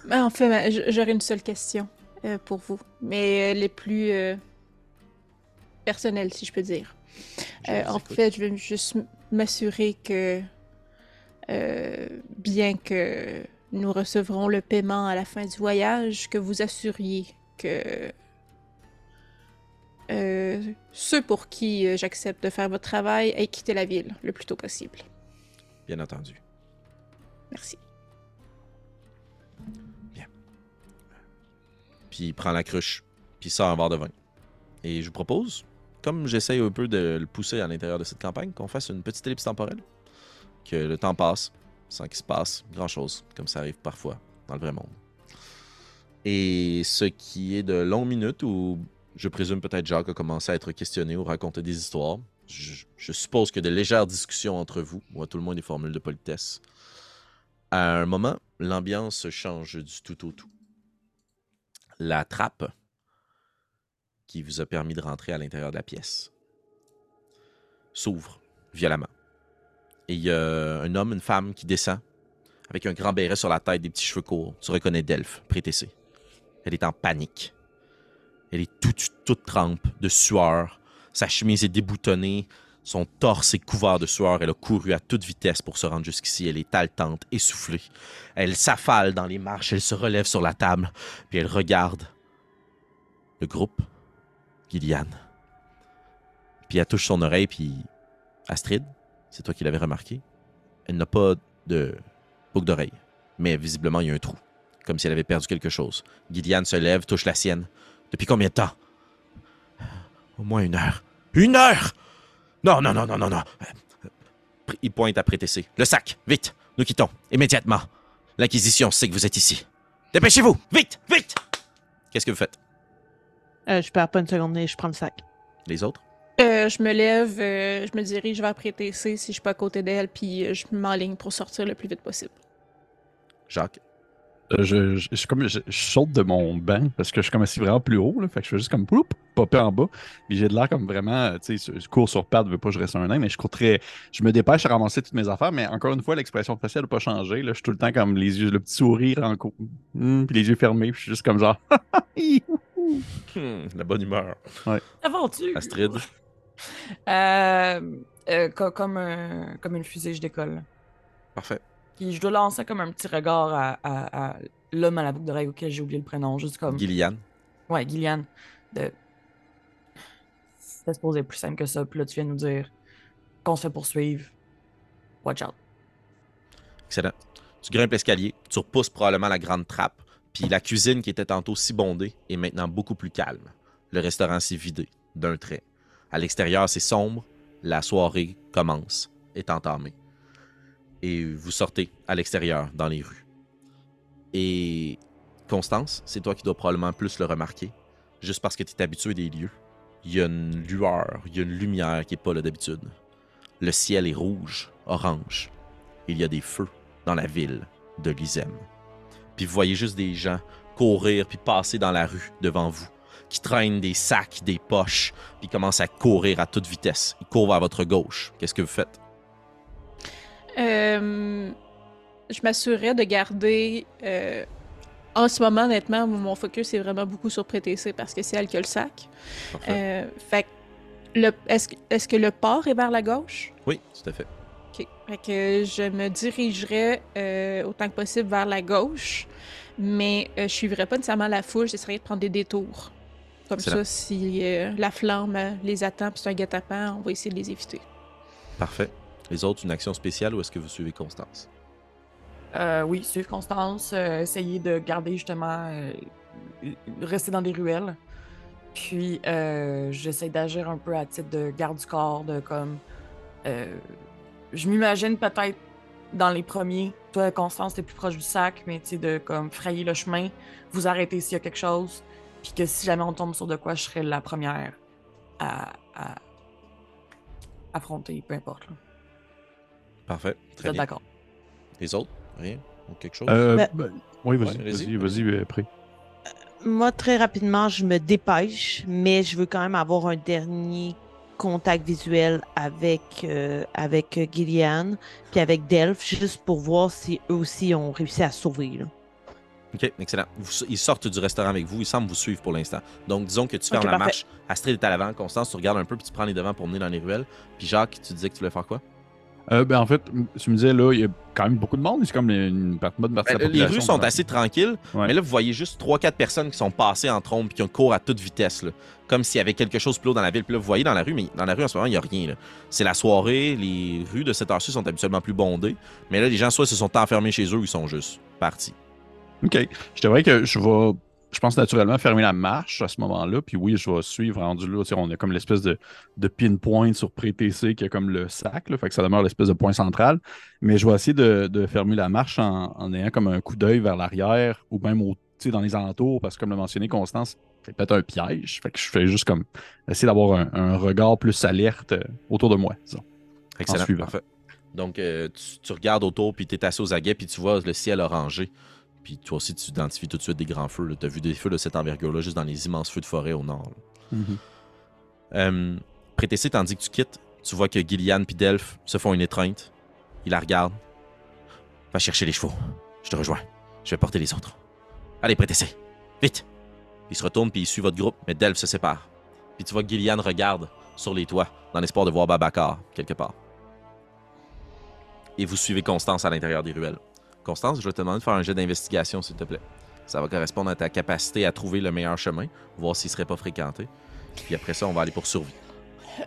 Ben, en fait, ben, j'aurais une seule question euh, pour vous, mais elle est plus euh, personnelle, si je peux dire. Euh, en écoute. fait, je veux juste m'assurer que, euh, bien que nous recevrons le paiement à la fin du voyage, que vous assuriez que euh, ceux pour qui euh, j'accepte de faire votre travail aient quitté la ville le plus tôt possible. Bien entendu. Merci. Puis il prend la cruche, puis il sort un verre de vin. Et je vous propose, comme j'essaye un peu de le pousser à l'intérieur de cette campagne, qu'on fasse une petite ellipse temporelle. Que le temps passe sans qu'il se passe grand-chose, comme ça arrive parfois dans le vrai monde. Et ce qui est de longues minutes où je présume peut-être Jacques a commencé à être questionné ou raconter des histoires. Je, suppose que de légères discussions entre vous, ou à tout le moins des formules de politesse. À un moment, l'ambiance change du tout au tout la trappe qui vous a permis de rentrer à l'intérieur de la pièce s'ouvre violemment. Et il y a un homme, une femme qui descend avec un grand béret sur la tête, des petits cheveux courts. Tu reconnais Delphes, prétessé. Elle est en panique. Elle est toute, toute trempe de sueur. Sa chemise est déboutonnée. Son torse est couvert de sueur. Elle a couru à toute vitesse pour se rendre jusqu'ici. Elle est haletante, essoufflée. Elle s'affale dans les marches. Elle se relève sur la table. Puis elle regarde le groupe, Gillian. Puis elle touche son oreille, puis Astrid, c'est toi qui l'avais remarqué. Elle n'a pas de boucle d'oreille, mais visiblement il y a un trou, comme si elle avait perdu quelque chose. Gillian se lève, touche la sienne. Depuis combien de temps? Au moins une heure. Une heure Non, non, non, non, non, non. Il pointe à Prétessé. Le sac, vite, nous quittons, immédiatement. L'Inquisition sait que vous êtes ici. Dépêchez-vous, vite, vite Qu'est-ce que vous faites? Euh, je perds pas une seconde et je prends le sac. Les autres? Euh, je me lève, euh, je me dirige vers Prétessé si je suis pas à côté d'elle, puis euh, je m'enligne pour sortir le plus vite possible. Euh, je, je, comme, je, je saute de mon banc parce que je suis comme assis vraiment plus haut. Là, fait que je fais juste comme poup, popper en bas. Puis j'ai de l'air comme vraiment, tu sais, je cours sur pattes, je veux pas que je reste un nain, mais je cours très. Je me dépêche à ramasser toutes mes affaires, mais encore une fois, l'expression faciale n'a pas changé. Là, je suis tout le temps comme les yeux, le petit sourire en cours. puis les yeux fermés, puis je suis juste comme genre. [laughs] Hmm, la bonne humeur. Aventure! Astrid? [laughs] Euh, euh, co- comme, un- comme une fusée, je décolle. Parfait. Puis je dois lancer comme un petit regard à, à- à l'homme à la boucle d'oreille auquel j'ai oublié le prénom. Juste comme. Gillian. Ouais, Gillian. De... C'était supposé être plus simple que ça. Puis là, tu viens nous dire qu'on se fait poursuivre. Watch out. Excellent. Tu grimpes l'escalier, tu repousses probablement la grande trappe, puis la cuisine qui était tantôt si bondée est maintenant beaucoup plus calme. Le restaurant s'est vidé d'un trait. À l'extérieur, c'est sombre, la soirée commence, est entamée. Et vous sortez à l'extérieur, dans les rues. Et Constance, c'est toi qui dois probablement plus le remarquer, juste parce que tu es habitué des lieux. Il y a une lueur, il y a une lumière qui n'est pas là d'habitude. Le ciel est rouge, orange. Il y a des feux dans la ville de Lyzem. Puis vous voyez juste des gens courir puis passer dans la rue devant vous, qui traînent des sacs, des poches, puis commencent à courir à toute vitesse. Ils courent vers votre gauche. Qu'est-ce que vous faites? Euh, je m'assurerais de garder. euh, en ce moment, honnêtement, mon focus est vraiment beaucoup sur PTC parce que c'est elle qui a le sac. Euh, fait est-ce que- est-ce que le port est vers la gauche? Oui, tout à fait. Ok. Fait que je me dirigerais euh, autant que possible vers la gauche, mais je suivrais pas nécessairement la foule, j'essaierais de prendre des détours. Comme Excellent. ça, si euh, la flamme euh, les attend puis c'est un guet-apens, on va essayer de les éviter. Parfait. Les autres, une action spéciale ou est-ce que vous suivez Constance? Euh, oui, suivre Constance, euh, essayer de garder justement, euh, rester dans des ruelles. Puis euh, j'essaie d'agir un peu à titre de garde du corps, de comme. euh, je m'imagine peut-être dans les premiers, toi Constance, t'es plus proche du sac, mais tu sais, de comme frayer le chemin, vous arrêter s'il y a quelque chose, puis que si jamais on tombe sur de quoi, je serais la première à, à affronter, peu importe. là. Parfait. Très bien. d'accord? Les autres? Rien? Ou quelque chose? Euh, Ben- ben, oui, vas-y, Ouais, vas-y. vas-y, vas-y, euh, après. Moi, très rapidement, je me dépêche, mais je veux quand même avoir un dernier contact visuel avec, euh, avec euh, Gillian, puis avec Delph, juste pour voir si eux aussi ont réussi à sauver. là. OK, excellent. Vous- ils sortent du restaurant avec vous. Ils semblent vous suivre pour l'instant. Donc, disons que tu fermes la parfait. marche. Astrid est à l'avant. Constance, tu regardes un peu puis tu prends les devants pour mener dans les ruelles. Puis Jacques, tu disais que tu voulais faire quoi? Euh, ben, en fait, tu me disais, là, il y a quand même beaucoup de monde. C'est comme une partie de la Ben, les population, rues sont assez tranquilles, Ouais. mais là, vous voyez juste 3-4 personnes qui sont passées en trombe et qui courent à toute vitesse. là. Comme s'il y avait quelque chose plus haut dans la ville. Puis là, vous voyez dans la rue, mais dans la rue en ce moment, il n'y a rien. là. C'est la soirée. Les rues de cette heure-ci sont habituellement plus bondées. Mais là, les gens soit se sont enfermés chez eux ou ils sont juste partis. OK. Je te dirais que je vais, je pense naturellement fermer la marche à ce moment-là. Puis oui, je vais suivre rendu là. On a comme l'espèce de, de pinpoint sur pré-TC qui a comme le sac. Là, fait que ça demeure l'espèce de point central. Mais je vais essayer de, de fermer la marche en, en ayant comme un coup d'œil vers l'arrière ou même au, dans les alentours. Parce que comme l'a mentionné Constance, c'est peut-être un piège. Fait que je fais juste comme essayer d'avoir un, un regard plus alerte euh, autour de moi, disons. Excellent. Parfait. Donc, euh, tu, tu regardes autour, puis tu es assis aux aguets, puis tu vois le ciel orangé. Puis toi aussi, tu identifies tout de suite des grands feux. Tu as vu des feux de cette envergure-là juste dans les immenses feux de forêt au nord. Euh, Prétessé, tandis que tu quittes, tu vois que Gillian et Delph se font une étreinte. Ils la regardent. Va chercher les chevaux. Je te rejoins. Je vais porter les autres. Allez, Prétessé. Vite. Ils se retournent puis ils suivent votre groupe, mais Delph se sépare. Puis tu vois que Gillian regarde sur les toits dans l'espoir de voir Babacar quelque part. Et vous suivez Constance à l'intérieur des ruelles. Constance, je vais te demander de faire un jet d'investigation, s'il te plaît. Ça va correspondre à ta capacité à trouver le meilleur chemin, voir s'il serait pas fréquenté. Puis après ça, on va aller pour survie.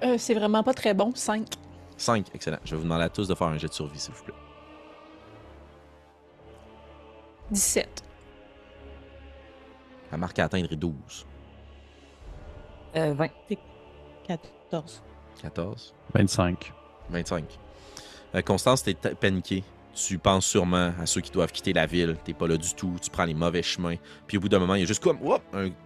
Euh, c'est vraiment pas très bon, 5. 5, excellent. Je vais vous demander à tous de faire un jet de survie, s'il vous plaît. 17. La marque à atteindre est 12. Euh, 20. 14. 14. 25. 25. Euh, Constance, t'es paniquée. Tu penses sûrement à ceux qui doivent quitter la ville. T'es pas là du tout. Tu prends les mauvais chemins. Puis au bout d'un moment, il y a juste comme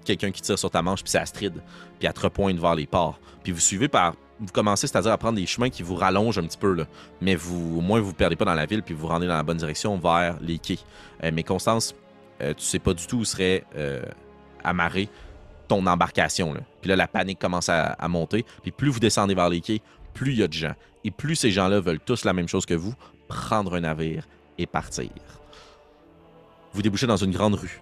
quelqu'un qui tire sur ta manche, puis c'est Astrid. Puis elle te repointe vers les ports. Puis vous suivez par. Vous commencez, c'est-à-dire à prendre des chemins qui vous rallongent un petit peu. Mais vous, au moins, vous vous perdez pas dans la ville, puis vous rendez dans la bonne direction vers les quais. Euh, mais Constance, euh, tu sais pas du tout où serait euh, amarrée ton embarcation. Puis là, la panique commence à, à monter. Puis plus vous descendez vers les quais, plus il y a de gens. Et plus ces gens-là veulent tous la même chose que vous, prendre un navire et partir. Vous débouchez dans une grande rue.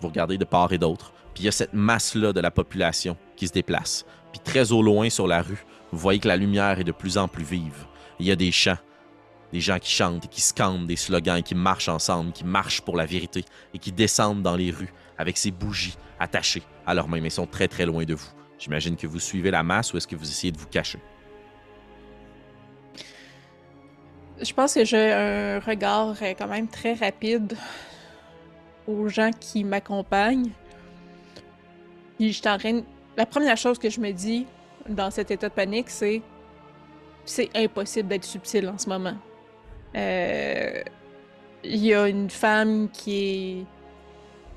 Vous regardez de part et d'autre. Puis il y a cette masse-là de la population qui se déplace. Puis très au loin sur la rue, vous voyez que la lumière est de plus en plus vive. Il y a des chants, des gens qui chantent et qui scandent des slogans et qui marchent ensemble, qui marchent pour la vérité et qui descendent dans les rues avec ces bougies attachées à leurs mains, mais ils sont très très loin de vous. J'imagine que vous suivez la masse ou est-ce que vous essayez de vous cacher? Je pense que j'ai un regard euh, quand même très rapide aux gens qui m'accompagnent. Puis je La première chose que je me dis dans cet état de panique, c'est c'est impossible d'être subtil en ce moment. Euh, Il y a une femme qui est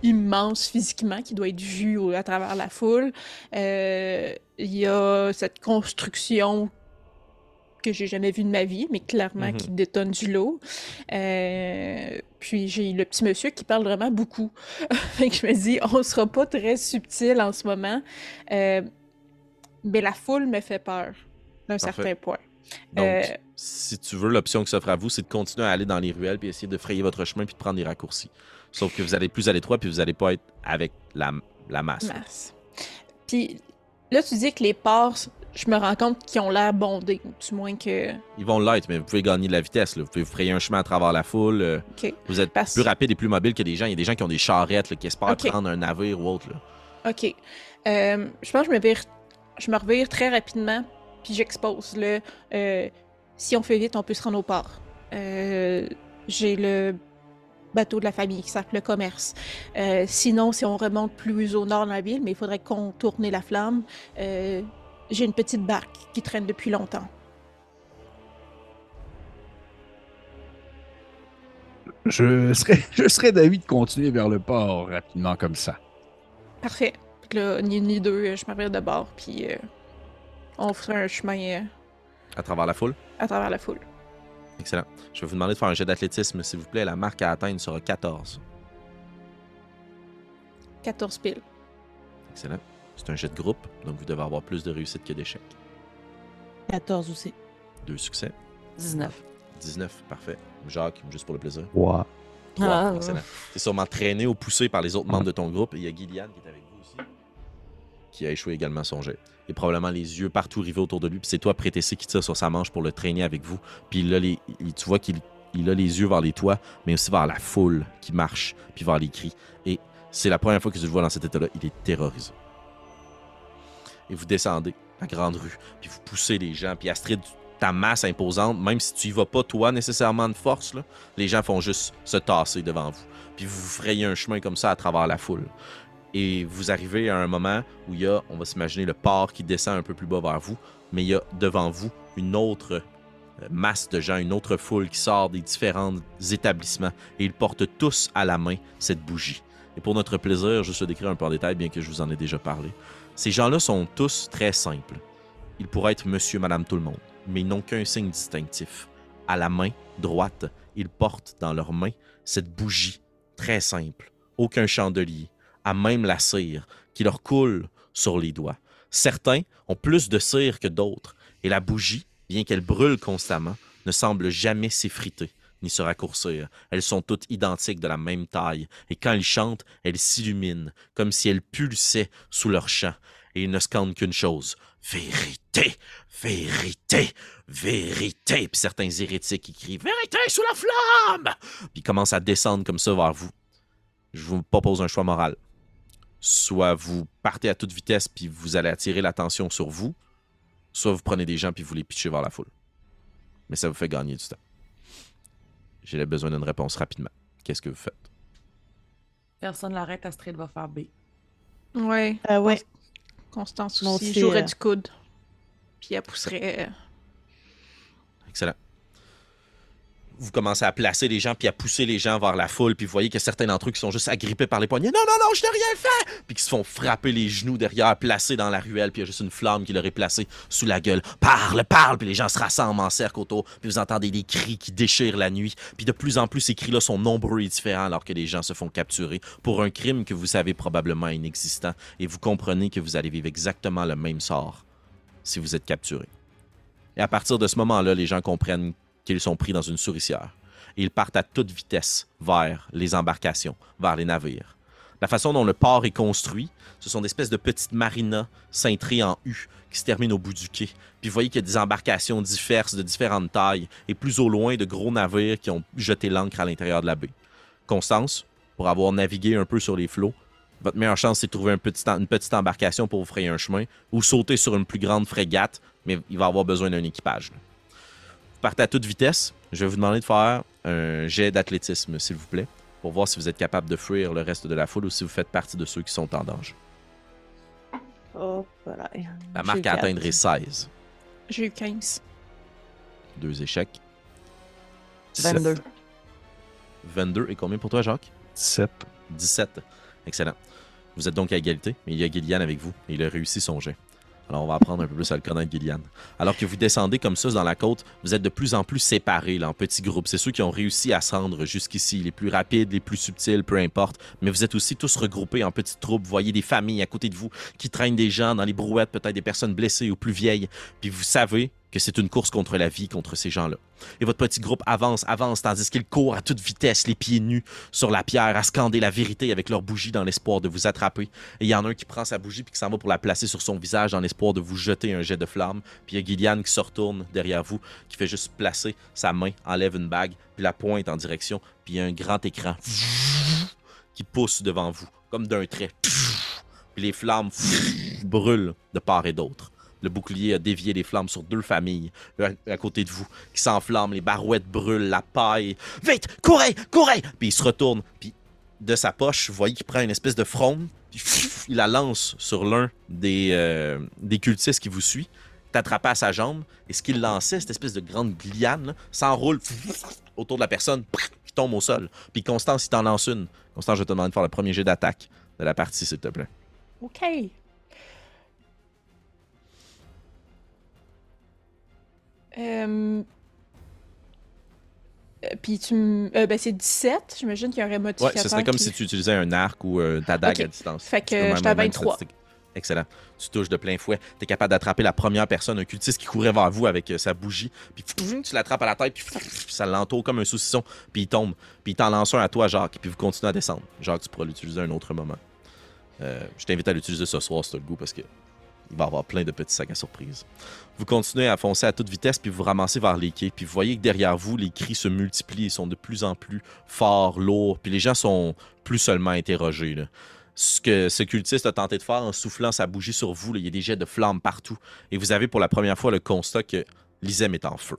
immense physiquement, qui doit être vue à travers la foule. Euh, Il y a cette construction que j'ai jamais vu de ma vie, mais clairement Mhm. qui détonne du lot. Euh, puis j'ai le petit monsieur qui parle vraiment beaucoup. [laughs] fait que je me dis, on sera pas très subtil en ce moment. Euh, mais la foule me fait peur d'un certain point. Donc, Euh, si tu veux, l'option qui s'offre à vous, c'est de continuer à aller dans les ruelles puis essayer de frayer votre chemin puis de prendre des raccourcis. Sauf que vous allez plus à l'étroit puis vous allez pas être avec la, la masse. masse. Puis là, tu dis que les ports, je me rends compte qu'ils ont l'air bondés, ou du moins que. Ils vont l'être, mais vous pouvez gagner de la vitesse. là. Vous pouvez vous frayer un chemin à travers la foule. euh, Ok. Vous êtes Parce- plus rapide et plus mobile que des gens. Il y a des gens qui ont des charrettes, là, qui espèrent Ok. prendre un navire ou autre. là. Ok. Euh, je pense que je me vire, je me revire très rapidement, puis j'expose le. euh, si on fait vite, on peut se rendre au port. Euh, J'ai le bateau de la famille qui s'appelle le commerce. Euh, sinon, si on remonte plus au nord dans la ville, mais il faudrait contourner la flamme. euh, J'ai une petite barque qui traîne depuis longtemps. Je serais, [laughs] je serais d'avis de continuer vers le port rapidement comme ça. Parfait. Là, ni ni deux, euh, je m'arrive de bord, puis euh, on ferait un chemin euh, À travers la foule? à travers la foule. Excellent. Je vais vous demander de faire un jet d'athlétisme, s'il vous plaît. La marque à atteindre sera 14. 14 piles. Excellent. C'est un jet de groupe, donc vous devez avoir plus de réussite que d'échecs. 14 aussi. Deux succès. 19. 19, parfait. Jacques, juste pour le plaisir. Ouais. Trois, Ah, excellent. T'es sûrement traîné ou poussé par les autres membres de ton groupe. Et il y a Gillian qui est avec vous aussi, qui a échoué également son jet. Et probablement les yeux partout rivés autour de lui. Puis c'est toi, Prétessé, qui tire sur sa manche pour le traîner avec vous. Puis il a les, il- tu vois qu'il il a les yeux vers les toits, mais aussi vers la foule qui marche, puis vers les cris. Et c'est la première fois que tu le vois dans cet état-là. Il est terrorisé. Et vous descendez la grande rue, puis vous poussez les gens. Puis Astrid, ta masse imposante, même si tu y vas pas toi nécessairement de force, les gens font juste se tasser devant vous. Puis vous frayez un chemin comme ça à travers la foule. Et vous arrivez à un moment où il y a, on va s'imaginer, le port qui descend un peu plus bas vers vous, mais il y a devant vous une autre euh, masse de gens, une autre foule qui sort des différents établissements et ils portent tous à la main cette bougie. Et pour notre plaisir, juste le décrire un peu en détail, bien que je vous en ai déjà parlé. Ces gens-là sont tous très simples. Ils pourraient être monsieur, madame, tout le monde, mais ils n'ont qu'un signe distinctif. À la main droite, ils portent dans leurs mains cette bougie très simple, aucun chandelier, à même la cire qui leur coule sur les doigts. Certains ont plus de cire que d'autres, et la bougie, bien qu'elle brûle constamment, ne semble jamais s'effriter ni se raccourcir. Elles sont toutes identiques de la même taille, et quand ils chantent, elles s'illuminent, comme si elles pulsaient sous leur chant, et ils ne scandent qu'une chose Vérité, vérité, vérité. Puis certains hérétiques qui crient Vérité sous la flamme Puis ils commencent à descendre comme ça vers vous. Je vous propose un choix moral. Soit vous partez à toute vitesse puis vous allez attirer l'attention sur vous, soit vous prenez des gens puis vous les pitchez vers la foule. Mais ça vous fait gagner du temps. J'ai besoin d'une réponse rapidement. Qu'est-ce que vous faites? Personne l'arrête, Astrid va faire B. Ouais. Euh, ouais. Constance aussi, jouerait euh, du coude. Puis elle pousserait. euh, Excellent. Vous commencez à placer les gens puis à pousser les gens vers la foule, puis vous voyez que certains d'entre eux sont juste agrippés par les poignets. Non, non, non, je n'ai rien fait! Puis qui se font frapper les genoux derrière, placés dans la ruelle, puis il y a juste une flamme qui leur est placée sous la gueule. Parle, parle! Puis les gens se rassemblent en cercle autour, puis vous entendez des cris qui déchirent la nuit. Puis de plus en plus, ces cris-là sont nombreux et différents alors que les gens se font capturer pour un crime que vous savez probablement inexistant, et vous comprenez que vous allez vivre exactement le même sort si vous êtes capturé. Et à partir de ce moment-là, les gens comprennent qu'ils sont pris dans une souricière. Ils partent à toute vitesse vers les embarcations, vers les navires. La façon dont le port est construit, ce sont des espèces de petites marinas cintrées en U qui se terminent au bout du quai. Puis vous voyez qu'il y a des embarcations diverses, de différentes tailles, et plus au loin, de gros navires qui ont jeté l'ancre à l'intérieur de la baie. Constance, pour avoir navigué un peu sur les flots, votre meilleure chance, c'est de trouver une petite embarcation pour vous frayer un chemin, ou sauter sur une plus grande frégate, mais il va avoir besoin d'un équipage. Partez à toute vitesse. Je vais vous demander de faire un jet d'athlétisme, s'il vous plaît, pour voir si vous êtes capable de fuir le reste de la foule ou si vous faites partie de ceux qui sont en danger. Oh, voilà. La marque à atteindre est 16. J'ai eu 15. Deux échecs. 22. 22. Et combien pour toi, Jacques? 7. 17. Excellent. Vous êtes donc à égalité, mais il y a Gillian avec vous et il a réussi son jet. Alors, on va apprendre un peu plus à le connaître, Gillian. Alors que vous descendez comme ça dans la côte, vous êtes de plus en plus séparés, là, en petits groupes. C'est ceux qui ont réussi à se rendre jusqu'ici, les plus rapides, les plus subtils, peu importe. Mais vous êtes aussi tous regroupés en petites troupes. Vous voyez des familles à côté de vous qui traînent des gens dans les brouettes, peut-être des personnes blessées ou plus vieilles. Puis vous savez que c'est une course contre la vie, contre ces gens-là. Et votre petit groupe avance, avance, tandis qu'ils courent à toute vitesse, les pieds nus sur la pierre, à scander la vérité avec leur bougie dans l'espoir de vous attraper. Et il y en a un qui prend sa bougie puis qui s'en va pour la placer sur son visage dans l'espoir de vous jeter un jet de flamme. Puis il y a Gillian qui se retourne derrière vous, qui fait juste placer sa main, enlève une bague, puis la pointe en direction. Puis il y a un grand écran qui pousse devant vous, comme d'un trait. Puis les flammes brûlent de part et d'autre. Le bouclier a dévié les flammes sur deux familles à, à côté de vous qui s'enflamment, les barouettes brûlent, la paille. Vite, courez, courez! Puis il se retourne, puis de sa poche, vous voyez qu'il prend une espèce de fronde, puis il la lance sur l'un des, euh, cultistes qui vous suit, t'attraper à sa jambe, et ce qu'il lançait, cette espèce de grande gliane, s'enroule autour de la personne, qui tombe au sol. Puis Constance, il t'en lance une. Constance, je te demander de faire le premier jet d'attaque de la partie, s'il te plaît. OK. Euh... Puis tu m- euh, ben c'est 17, j'imagine qu'il y aurait un Ouais, modificateur. ce serait comme qui- si tu utilisais un arc ou euh, ta dague à distance. Fait que comme j'étais à la même 23. statistique. Excellent. Tu touches de plein fouet. Tu es capable d'attraper la première personne, un cultiste qui courait vers vous avec euh, sa bougie. Puis tu l'attrapes à la tête, puis ça l'entoure comme un saucisson. Puis il tombe. Puis il t'en lance un à toi, Jacques. Puis vous continuez à descendre. Jacques, tu pourras l'utiliser à un autre moment. Euh, je t'invite à l'utiliser ce soir si tu le goût parce que il va y avoir plein de petits sacs à surprise. Vous continuez à foncer à toute vitesse, puis vous ramassez vers les quais. Puis vous voyez que derrière vous, les cris se multiplient et sont de plus en plus forts, lourds. Puis les gens sont plus seulement interrogés. là. Ce que ce cultiste a tenté de faire en soufflant sa bougie sur vous, là, il y a des jets de flammes partout. Et vous avez pour la première fois le constat que l'Isem est en feu.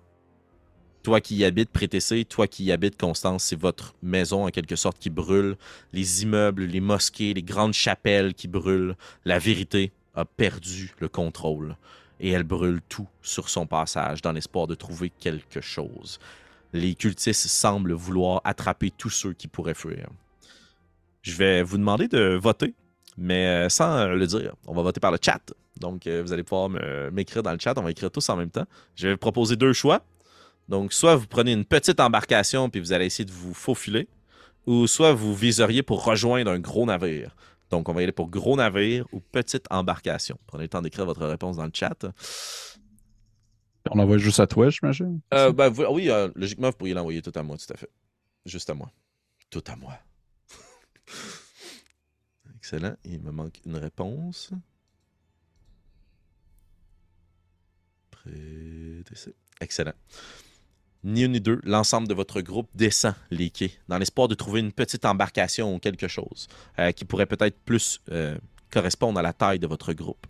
Toi qui y habites, Prétessé, toi qui y habites, Constance, c'est votre maison en quelque sorte qui brûle. Les immeubles, les mosquées, les grandes chapelles qui brûlent. La vérité a perdu le contrôle. Et elle brûle tout sur son passage dans l'espoir de trouver quelque chose. Les cultistes semblent vouloir attraper tous ceux qui pourraient fuir. Je vais vous demander de voter, mais euh, sans le dire. On va voter par le chat. Donc, euh, vous allez pouvoir m'écrire dans le chat. On va écrire tous en même temps. Je vais vous proposer deux choix. Donc, soit vous prenez une petite embarcation puis vous allez essayer de vous faufiler, ou soit vous viseriez pour rejoindre un gros navire. Donc, on va y aller pour gros navire ou petite embarcation. Prenez le temps d'écrire votre réponse dans le chat. On envoie juste à toi, j'imagine? Euh, ben, vous- oui, euh, logiquement, vous pourriez l'envoyer tout à moi, tout à fait. Juste à moi. Tout à moi. [laughs] Excellent. Il me manque une réponse. Prêtez Excellent. Ni une ni deux, l'ensemble de votre groupe descend les quais dans l'espoir de trouver une petite embarcation ou quelque chose euh, qui pourrait peut-être plus euh, correspondre à la taille de votre groupe.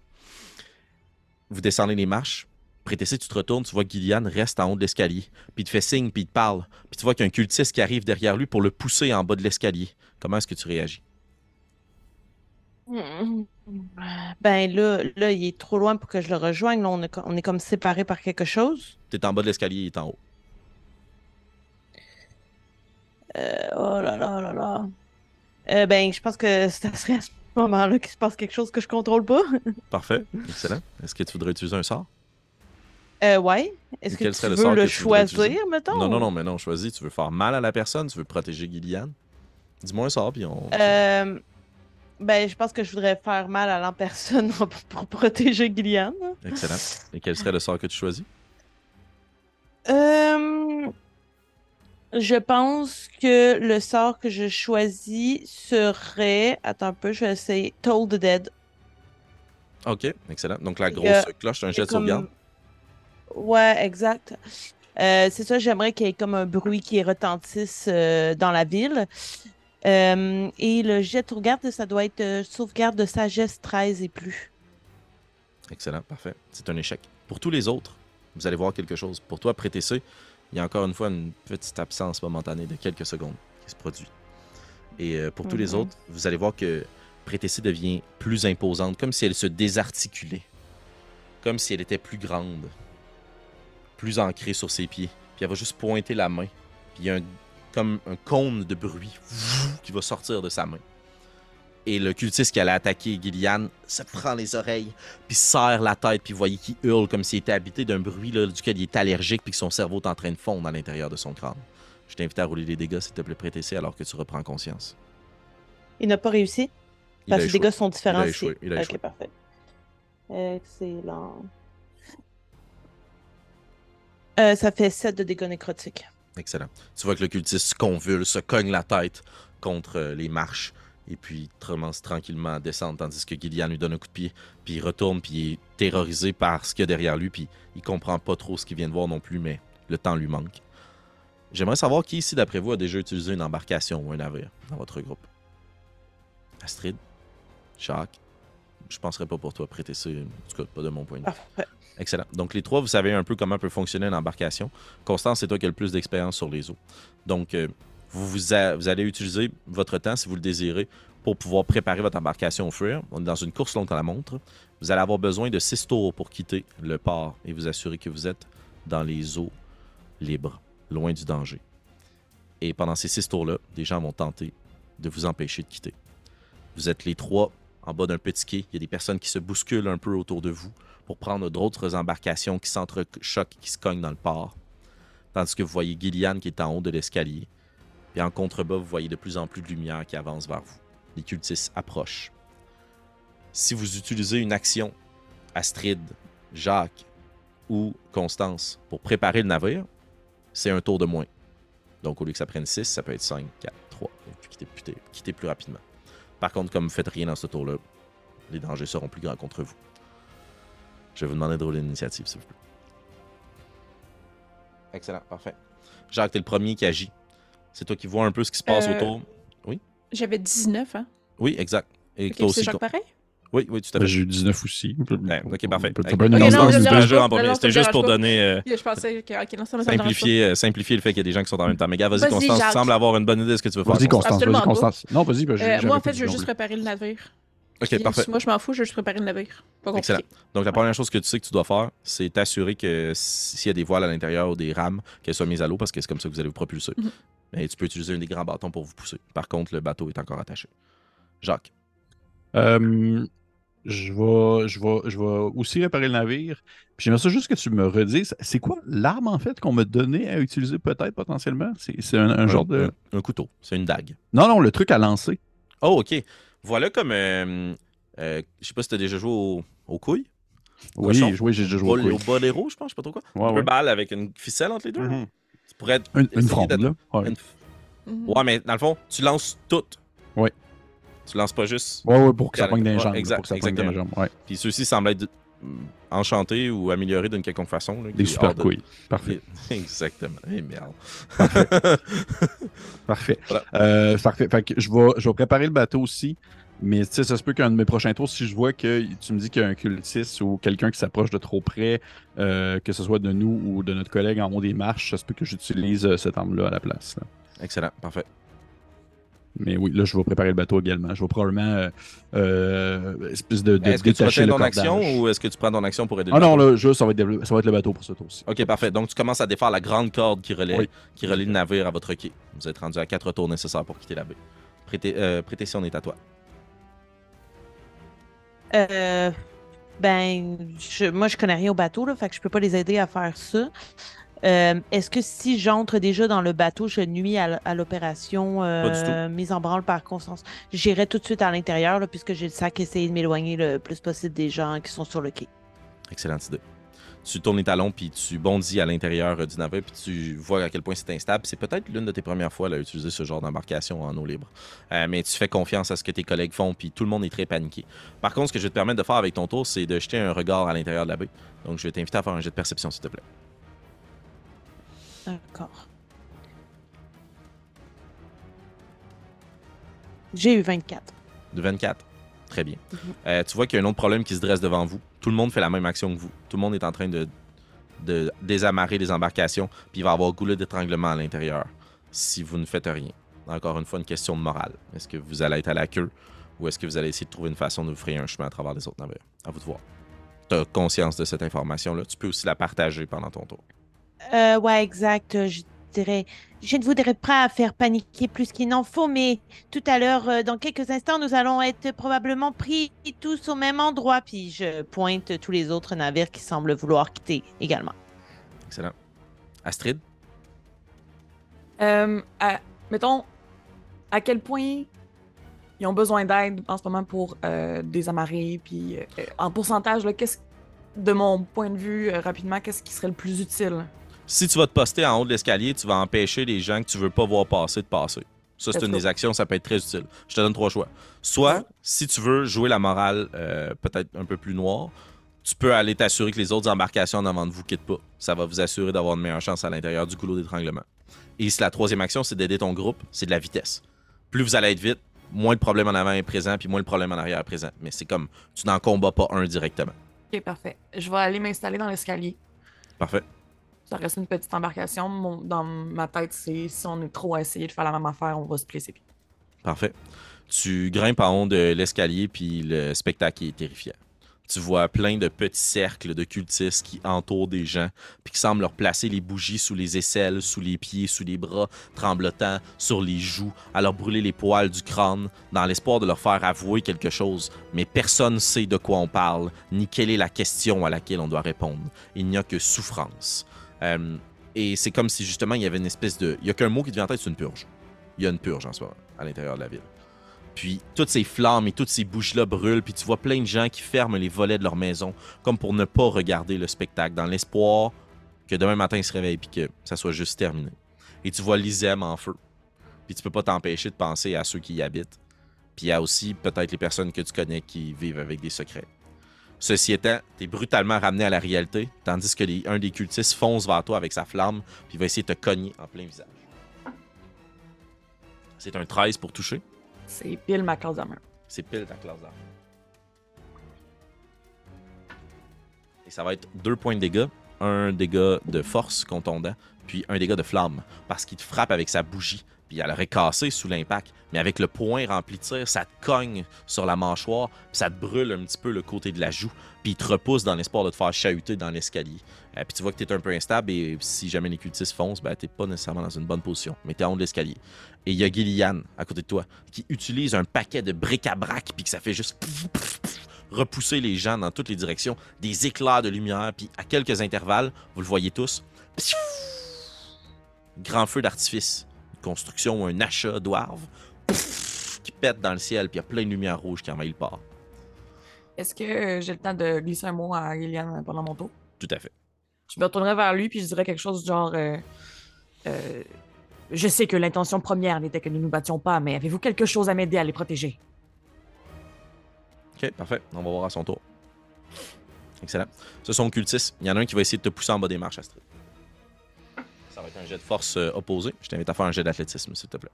Vous descendez les marches, Prétessé, tu te retournes, tu vois que Gillian reste en haut de l'escalier, puis il te fait signe, puis il te parle. Puis tu vois qu'il y a un cultiste qui arrive derrière lui pour le pousser en bas de l'escalier. Comment est-ce que tu réagis? Ben là, là, il est trop loin pour que je le rejoigne. Là, on, est, co- on est comme séparés par quelque chose. Tu es en bas de l'escalier, il est en haut. Euh, oh là là là là. Euh, ben, je pense que [laughs] ça serait à ce moment-là qu'il se passe quelque chose que je contrôle pas. [laughs] Parfait, excellent. Est-ce que tu voudrais utiliser un sort? Euh, ouais. Est-ce que tu veux le choisir, mettons? Non, non, non, mais non, choisis. Tu veux faire mal à la personne, tu veux protéger Gillian? Dis-moi un sort, puis on... Euh, ben, je pense que je voudrais faire mal à la personne [laughs] pour, pour protéger Gillian. Excellent. Et quel serait le sort que tu choisis? Euh, je pense que le sort que je choisis serait. Attends un peu, je vais essayer. Toll the Dead. OK, excellent. Donc la grosse cloche, c'est un jet de comme- sauvegarde. Ouais, exact. Euh, c'est ça, j'aimerais qu'il y ait comme un bruit qui retentisse euh, dans la ville. Euh, et le jet de sauvegarde, ça doit être sauvegarde de sagesse 13 et plus. Excellent, parfait. C'est un échec. Pour tous les autres, vous allez voir quelque chose. Pour toi, Prétessé, il y a encore une fois une petite absence momentanée de quelques secondes qui se produit. Et euh, pour tous les Mhm. autres, vous allez voir que Prétessé devient plus imposante, comme si elle se désarticulait. Comme si elle était plus grande, plus ancrée sur ses pieds. Puis elle va juste pointer la main. Puis il y a un, comme un cône de bruit [laughs] qui va sortir de sa main. Et le cultiste qui allait attaquer Gillian se prend les oreilles, puis serre la tête, puis vous voyez qu'il hurle comme s'il était habité d'un bruit là, duquel il est allergique, puis que son cerveau est en train de fondre à l'intérieur de son crâne. Je t'invite à rouler les dégâts, s'il te plaît, prétessé, alors que tu reprends conscience. Il n'a pas réussi? Parce que les dégâts sont différenciés. échoué, il a ok, échoué. parfait. Excellent. Euh, ça fait 7 de dégâts nécrotiques. Excellent. Tu vois que le cultiste se convulse, se cogne la tête contre euh, les marches, et puis commence tranquillement à descendre, tandis que Gillian lui donne un coup de pied, puis il retourne, puis il est terrorisé par ce qu'il y a derrière lui, puis il comprend pas trop ce qu'il vient de voir non plus, mais le temps lui manque. J'aimerais savoir qui ici, d'après vous, a déjà utilisé une embarcation ou un navire dans votre groupe? Astrid? Jacques? Je penserais pas pour toi prêter ça, en tout cas pas de mon point de vue. Parfait. Excellent. Donc, les trois, vous savez un peu comment peut fonctionner une embarcation. Constance, c'est toi qui as le plus d'expérience sur les eaux. Donc, euh, vous, allez utiliser votre temps, si vous le désirez, pour pouvoir préparer votre embarcation au fur. On est dans une course longue à la montre. Vous allez avoir besoin de six tours pour quitter le port et vous assurer que vous êtes dans les eaux libres, loin du danger. Et pendant ces six tours-là, des gens vont tenter de vous empêcher de quitter. Vous êtes les trois en bas d'un petit quai. Il y a des personnes qui se bousculent un peu autour de vous pour prendre d'autres embarcations qui s'entrechoquent, qui se cognent dans le port. Tandis que vous voyez Gillian qui est en haut de l'escalier. Et en contrebas, vous voyez de plus en plus de lumière qui avance vers vous. Les cultistes approchent. Si vous utilisez une action, Astrid, Jacques ou Constance, pour préparer le navire, c'est un tour de moins. Donc au lieu que ça prenne 6, ça peut être 5, 4, 3. Et puis quitter, quitter- quitter plus rapidement. Par contre, comme vous ne faites rien dans ce tour-là, les dangers seront plus grands contre vous. Je vais vous demander de rouler l'initiative, s'il vous plaît. Excellent, parfait. Jacques, t'es le premier qui agit. C'est toi qui vois un peu ce qui se passe Euh, autour. J'avais 19, hein? Oui, exact. Et toi c'est aussi. Ton- pareil? Oui, oui, tout à Ben, fait. J'ai eu 19 aussi. Ouais, ok, parfait. Peut- Ok, peut- non, Constance, ça me tu dérange peux jouer en pas. premier. Non, non, C'était juste pour donner. euh, Je pensais que. Ok, non, ça me dérange pas. simplifier, euh, simplifier le fait qu'il y a des gens qui sont en même temps. Mais gars, vas-y, Constance, tu sembles avoir une bonne idée de ce que tu veux faire. Vas-y, Constance, Absolument vas-y. Constance. Non, vas-y, ben, Euh, moi, en fait, je veux juste préparer le navire. Ok, Puis, parfait. Moi, je m'en fous, je veux juste préparer le navire. Pas compliqué. Excellent. Donc, la première chose que tu sais que tu dois faire, c'est t'assurer que s'il y a des voiles à l'intérieur ou des rames, qu'elles soient mises à l'eau parce que c'est comme ça que vous allez vous propulser. Mais tu peux utiliser un des grands bâtons pour vous pousser. Par contre, le bateau est encore attaché. Jacques. Euh, je, vais, je, vais, je vais aussi réparer le navire. Puis j'aimerais ça juste que tu me redises, c'est quoi l'arme en fait qu'on m'a donné à utiliser peut-être potentiellement? C'est un, un genre de... Un, un couteau. C'est une dague. Non, non, le truc à lancer. Oh, OK. Voilà comme. euh, euh, je sais pas si tu as déjà joué au, aux couilles. Oui, j'ai déjà joué Bol- au boléro, je pense, je sais pas trop quoi. Ouais, un ouais. balle avec une ficelle entre les deux. Mhm. Tu pourrais être- Une, une fronde, là. Ouais. une- Mhm. Ouais, mais dans le fond, tu lances tout. Ouais. Tu lances pas juste. Ouais, ouais, pour que ça pogne dans les ouais, jambes. exact, pour que ça exactement. jambes. Ouais. Puis ceux-ci semblent être mm, enchantés ou améliorés d'une quelconque façon. là, Des super de- couilles. Parfait. [laughs] Exactement. Eh merde. [laughs] Parfait. Voilà. Euh, parfait. Fait que je vais, je vais préparer le bateau aussi. Mais tu sais, ça se peut qu'un de mes prochains tours, si je vois que tu me dis qu'il y a un cultiste ou quelqu'un qui s'approche de trop près, euh, que ce soit de nous ou de notre collègue en haut des marches, ça se peut que j'utilise euh, cette arme-là à la place. là. Excellent. Parfait. Mais oui, là, je vais préparer le bateau également. Je vais probablement euh, euh, espèce de, de Est-ce que tu détacher retiens le ton action ou est-ce que tu prends ton action pour aider Ah le non, bateau? là, juste, ça va, être, dévelop- ça va être le bateau pour ce tour-ci. Ok, parfait. Donc, tu commences à défaire la grande corde qui relaie, Oui. qui relie le navire à votre quai. Vous êtes rendu à quatre tours nécessaires pour quitter la baie. Prêtez, euh, prêtez si on est à toi. Euh, ben, je- moi, je connais rien au bateau, là, fait que je peux pas les aider à faire ça. Euh, Est-ce que si j'entre déjà dans le bateau, je nuis à, l'opération euh, mise en branle par Constance? J'irai tout de suite à l'intérieur, puisque j'ai le sac, essayer de m'éloigner le plus possible des gens qui sont sur le quai. Excellente idée. Tu tournes les talons, puis tu bondis à l'intérieur euh, du navire, puis tu vois à quel point c'est instable. C'est peut-être l'une de tes premières fois là, à utiliser ce genre d'embarcation en eau libre. Euh, mais tu fais confiance à ce que tes collègues font, puis tout le monde est très paniqué. Par contre, ce que je vais te permettre de faire avec ton tour, c'est de jeter un regard à l'intérieur de la baie. Donc, je vais t'inviter à faire un jet de perception, s'il te plaît. D'accord. J'ai eu 24. De 24. Très bien. Mhm. Euh, tu vois qu'il y a un autre problème qui se dresse devant vous. Tout le monde fait la même action que vous. Tout le monde est en train de, de désamarrer les embarcations, puis il va y avoir goulot d'étranglement à l'intérieur si vous ne faites rien. Encore une fois, une question de morale. Est-ce que vous allez être à la queue ou est-ce que vous allez essayer de trouver une façon de vous frayer un chemin à travers les autres navires? À vous de voir. Tu as conscience de cette information-là. Tu peux aussi la partager pendant ton tour. Euh, ouais, exact. Euh, Je dirais, je ne voudrais pas faire paniquer plus qu'il n'en faut, mais tout à l'heure, euh, dans quelques instants, nous allons être probablement pris tous au même endroit. Puis je pointe tous les autres navires qui semblent vouloir quitter également. Excellent. Astrid? Euh, à- mettons, à quel point ils ont besoin d'aide en ce moment pour euh, désamarrer, puis en pourcentage, là, qu'est-ce, de mon point de vue, euh, rapidement, qu'est-ce qui serait le plus utile? Si tu vas te poster en haut de l'escalier, tu vas empêcher les gens que tu veux pas voir passer de passer. Ça, c'est une des actions, ça peut être très utile. Je te donne trois choix. Soit, si tu veux jouer la morale euh, peut-être un peu plus noire, tu peux aller t'assurer que les autres embarcations en avant de vous quittent pas. Ça va vous assurer d'avoir une meilleure chance à l'intérieur du goulot d'étranglement. Et si la troisième action, c'est d'aider ton groupe, c'est de la vitesse. Plus vous allez être vite, moins le problème en avant est présent, puis moins le problème en arrière est présent. Mais c'est comme, tu n'en combats pas un directement. Ok, parfait. Je vais aller m'installer dans l'escalier. Parfait. Ça reste une petite embarcation. Dans ma tête, c'est si on est trop à essayer de faire la même affaire, on va se placer. Parfait. Tu grimpes en haut de l'escalier, puis le spectacle est terrifiant. Tu vois plein de petits cercles de cultistes qui entourent des gens, puis qui semblent leur placer les bougies sous les aisselles, sous les pieds, sous les bras, tremblotants, sur les joues, à leur brûler les poils du crâne, dans l'espoir de leur faire avouer quelque chose. Mais personne ne sait de quoi on parle, ni quelle est la question à laquelle on doit répondre. Il n'y a que souffrance. Euh, et c'est comme si justement il y avait une espèce de. Il n'y a qu'un mot qui te vient en tête, c'est une purge. Il y a une purge en moment, à l'intérieur de la ville. Puis toutes ces flammes et toutes ces bougies-là brûlent, puis tu vois plein de gens qui ferment les volets de leur maison, comme pour ne pas regarder le spectacle, dans l'espoir que demain matin ils se réveillent puis que ça soit juste terminé. Et tu vois l'Isem en feu. Puis tu peux pas t'empêcher de penser à ceux qui y habitent. Puis il y a aussi peut-être les personnes que tu connais qui vivent avec des secrets. Ceci étant, t'es brutalement ramené à la réalité, tandis que les- un des cultistes fonce vers toi avec sa flamme, puis va essayer de te cogner en plein visage. C'est un 13 pour toucher. C'est pile ma classe d'armure. C'est pile ta classe d'arme. Et ça va être deux points de dégâts. Un dégât de force contondant, puis un dégât de flamme. Parce qu'il te frappe avec sa bougie. Puis elle aurait cassé sous l'impact. Mais avec le point rempli de tir, ça te cogne sur la mâchoire. Puis ça te brûle un petit peu le côté de la joue. Puis il te repousse dans l'espoir de te faire chahuter dans l'escalier. Euh, puis tu vois que tu es un peu instable. Et si jamais les cultistes foncent, ben, tu pas nécessairement dans une bonne position. Mais tu es en haut de l'escalier. Et il y a Gillian à côté de toi qui utilise un paquet de bric-à-brac puis que ça fait juste repousser les gens dans toutes les directions, des éclairs de lumière, puis à quelques intervalles, vous le voyez tous, grand feu d'artifice, construction ou un achat d'oarve qui pète dans le ciel, puis il y a plein de lumière rouge qui envahit le port. Est-ce que euh, j'ai le temps de glisser un mot à Liliane pendant mon tour? Tout à fait. Je me retournerai vers lui puis je dirais quelque chose du genre euh, euh, Je sais que l'intention première n'était que nous nous battions pas, mais avez-vous quelque chose à m'aider à les protéger? Ok, parfait. On va voir à son tour. Excellent. Ce sont cultistes. Il y en a un qui va essayer de te pousser en bas des marches, Astrid. Ça va être un jet de force euh, opposé. Je t'invite à faire un jet d'athlétisme, s'il te plaît.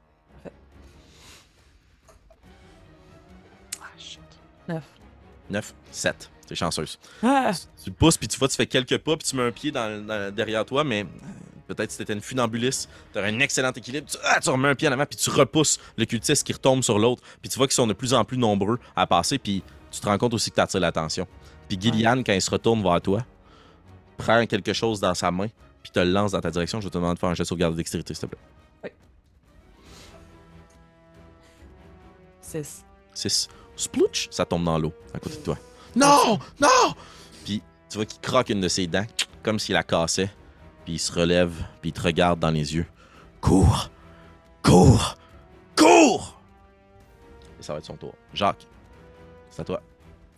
Ah, shit. Neuf. 9, 7. T'es chanceuse. Ah! Tu pousses, puis tu vois, tu fais quelques pas, puis tu mets un pied dans, dans- derrière toi, mais euh, peut-être si t'étais une funambuliste, t'aurais un excellent équilibre. Tu, ah, tu remets un pied en avant, puis tu repousses le cultiste qui retombe sur l'autre, puis tu vois qu'ils sont de plus en plus nombreux à passer, puis tu te rends compte aussi que t'attires l'attention. Puis Gillian, quand il se retourne vers toi, prend quelque chose dans sa main, puis te le lance dans ta direction. Je vais te demander de faire un jet de sauvegarde de dextérité, s'il te plaît. Six. 6. Splooch, ça tombe dans l'eau à côté de toi. Non! Non! Puis tu vois qu'il croque une de ses dents, comme s'il la cassait. Puis il se relève, puis il te regarde dans les yeux. Cours! Cours! Cours! Et ça va être son tour. Jacques, c'est à toi.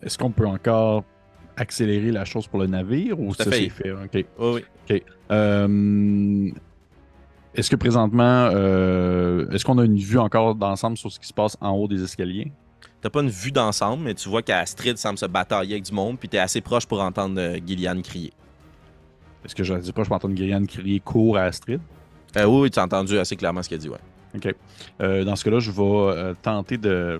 Est-ce qu'on peut encore accélérer la chose pour le navire ou ça fait. c'est fait? OK. Oui, oui. Euh, est-ce que présentement, euh, est-ce qu'on a une vue encore d'ensemble sur ce qui se passe en haut des escaliers? T'as pas une vue d'ensemble, mais tu vois qu'Astrid semble se batailler avec du monde, puis t'es assez proche pour entendre euh, Gillian crier. Est-ce que je dis pas, je peux entendre Gillian crier cours à Astrid? Euh, oui, oui, tu as entendu assez clairement ce qu'elle dit, ouais. OK. Dans ce cas-là, je vais tenter de,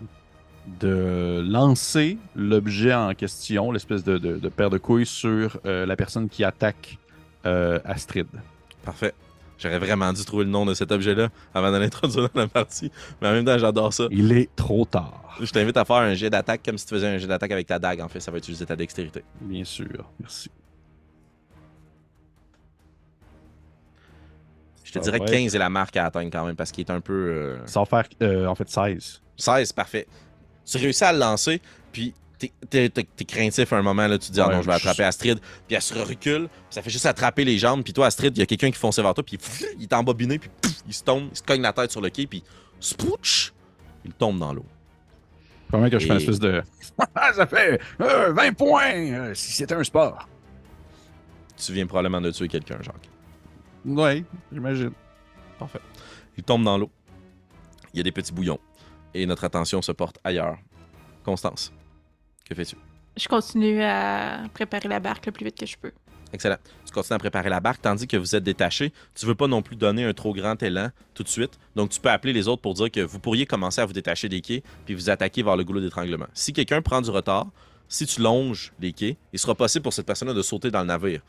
de lancer l'objet en question, l'espèce de, de- de paire de couilles, sur la personne qui attaque euh, Astrid. Parfait. J'aurais vraiment dû trouver le nom de cet objet-là avant de l'introduire dans la partie, mais en même temps, j'adore ça. Il est trop tard. Je t'invite à faire un jet d'attaque comme si tu faisais un jet d'attaque avec ta dague. En fait, ça va utiliser ta dextérité. Bien sûr. Merci. Je te Ah dirais que ouais. 15 est la marque à atteindre quand même parce qu'il est un peu. euh, Sans faire, euh, en fait, 16. 16, parfait. Tu réussis à le lancer, puis t'es- t'es t'es- t'es craintif à un moment, là, tu te dis, ah Ouais, non, je vais attraper Astrid, puis elle se recule, puis ça fait juste attraper les jambes, puis toi, Astrid, il y a quelqu'un qui fonce vers toi, puis pff, il est embobiné, puis pff, il se tombe, il se cogne la tête sur le quai, puis spouch, il tombe dans l'eau. Comment que je fais Et- espèce de. [laughs] Ça fait euh, 20 points euh, si c'était un sport. Tu viens probablement de tuer quelqu'un, Jacques. Ouais, j'imagine. Parfait. Il tombe dans l'eau. Il y a des petits bouillons. Et notre attention se porte ailleurs. Constance, que fais-tu? Je continue à préparer la barque le plus vite que je peux. Excellent. Tu continues à préparer la barque tandis que vous êtes détaché. Tu veux pas non plus donner un trop grand élan tout de suite. Donc, tu peux appeler les autres pour dire que vous pourriez commencer à vous détacher des quais puis vous attaquer vers le goulot d'étranglement. Si quelqu'un prend du retard, si tu longes les quais, il sera possible pour cette personne-là de sauter dans le navire,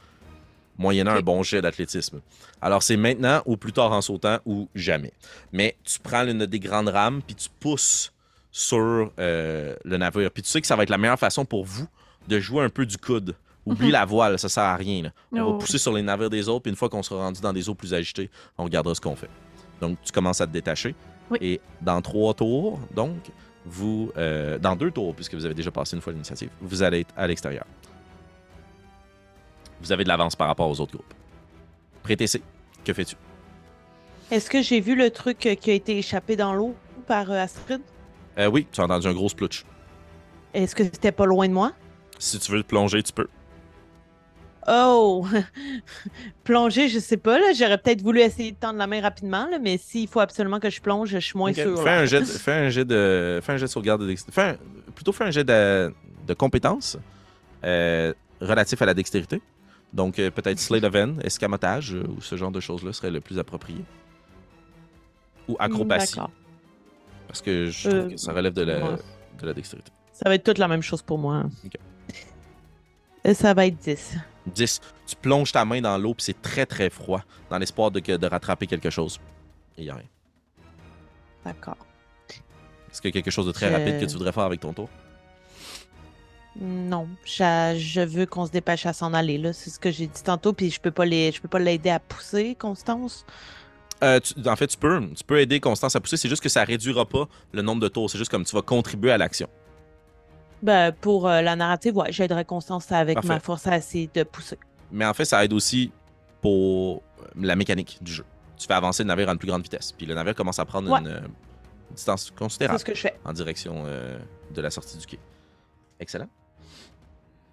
moyennant un bon jet d'athlétisme. Alors, c'est maintenant ou plus tard en sautant ou jamais. Mais tu prends l'une des grandes rames puis tu pousses sur euh, le navire. Puis tu sais que ça va être la meilleure façon pour vous de jouer un peu du coude. Oublie Mhm. la voile, ça sert à rien. là. On Oh. va pousser sur les navires des autres, puis une fois qu'on sera rendu dans des eaux plus agitées, on regardera ce qu'on fait. Donc, tu commences à te détacher. Oui. Et dans trois tours, donc, vous. euh, dans deux tours, puisque vous avez déjà passé une fois l'initiative, vous allez être à l'extérieur. Vous avez de l'avance par rapport aux autres groupes. Pré-TC, que fais-tu? Est-ce que j'ai vu le truc qui a été échappé dans l'eau par euh, Astrid? Euh, oui, tu as entendu un gros splutch. Est-ce que c'était pas loin de moi? Si tu veux te plonger, tu peux. Oh! [laughs] Plonger, je sais pas, là. J'aurais peut-être voulu essayer de tendre la main rapidement, là, mais s'il faut absolument que je plonge, je suis moins Ok, sûre. [laughs] Fais un, jet, de- fais un jet de. Fais un jet de sauvegarde de dextérité. Fais un- plutôt fais un jet de, de compétences euh, relatif à la dextérité. Donc, euh, peut-être Slate of Hand, escamotage, euh, ou ce genre de choses-là serait le plus approprié. Ou acrobatie. D'accord. Parce que je Euh, trouve que ça relève de la, ouais. de la dextérité. Ça va être toute la même chose pour moi. Euh, Ça va être 10. 10. Tu plonges ta main dans l'eau, puis c'est très très froid, dans l'espoir de, rattraper quelque chose. Et il n'y a rien. D'accord. Est-ce qu'il y a quelque chose de très Je- rapide que tu voudrais faire avec ton tour? Non, je veux qu'on se dépêche à s'en aller. là. C'est ce que j'ai dit tantôt, puis je peux pas les, je peux pas l'aider à pousser, Constance. Euh, tu- en fait, tu peux, tu peux aider Constance à pousser, c'est juste que ça réduira pas le nombre de tours. C'est juste comme tu vas contribuer à l'action. Ben, pour euh, la narrative, ouais, j'aiderais Constance avec Parfait. ma force à essayer de pousser. Mais en fait, ça aide aussi pour euh, la mécanique du jeu. Tu fais avancer le navire à une plus grande vitesse. Puis le navire commence à prendre Ouais. une, euh, distance considérable ce que je fais. en direction de la sortie du quai. Excellent.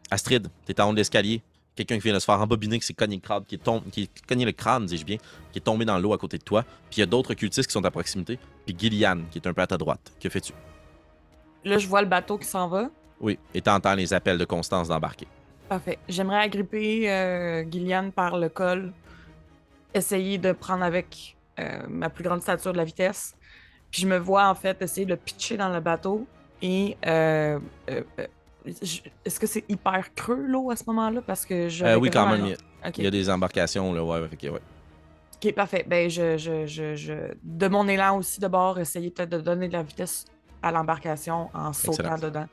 Astrid, t'es en haut de l'escalier. Quelqu'un qui vient de se faire embobiner, qui s'est cogné le crâne, qui est, qui est cogné le crâne, dis-je bien, qui est tombé dans l'eau à côté de toi. Puis il y a d'autres cultistes qui sont à proximité. Puis Gillian, qui est un peu à ta droite. Que fais-tu? Là, je vois le bateau qui s'en va. Oui, et t'entends les appels de Constance d'embarquer. Parfait. J'aimerais agripper euh, Gillian par le col, essayer de prendre avec euh, ma plus grande stature de la vitesse. Puis je me vois en fait essayer de le pitcher dans le bateau. Et euh, euh, est-ce que c'est hyper creux l'eau à ce moment-là? Parce que je. Euh, oui, quand même, il y, a- Ok. il y a des embarcations. Là, ouais, que, ouais. Ok, parfait. Ben, je, je, je, je- de mon élan aussi de bord, essayer peut-être de donner de la vitesse à l'embarcation en sautant Excellent. dedans.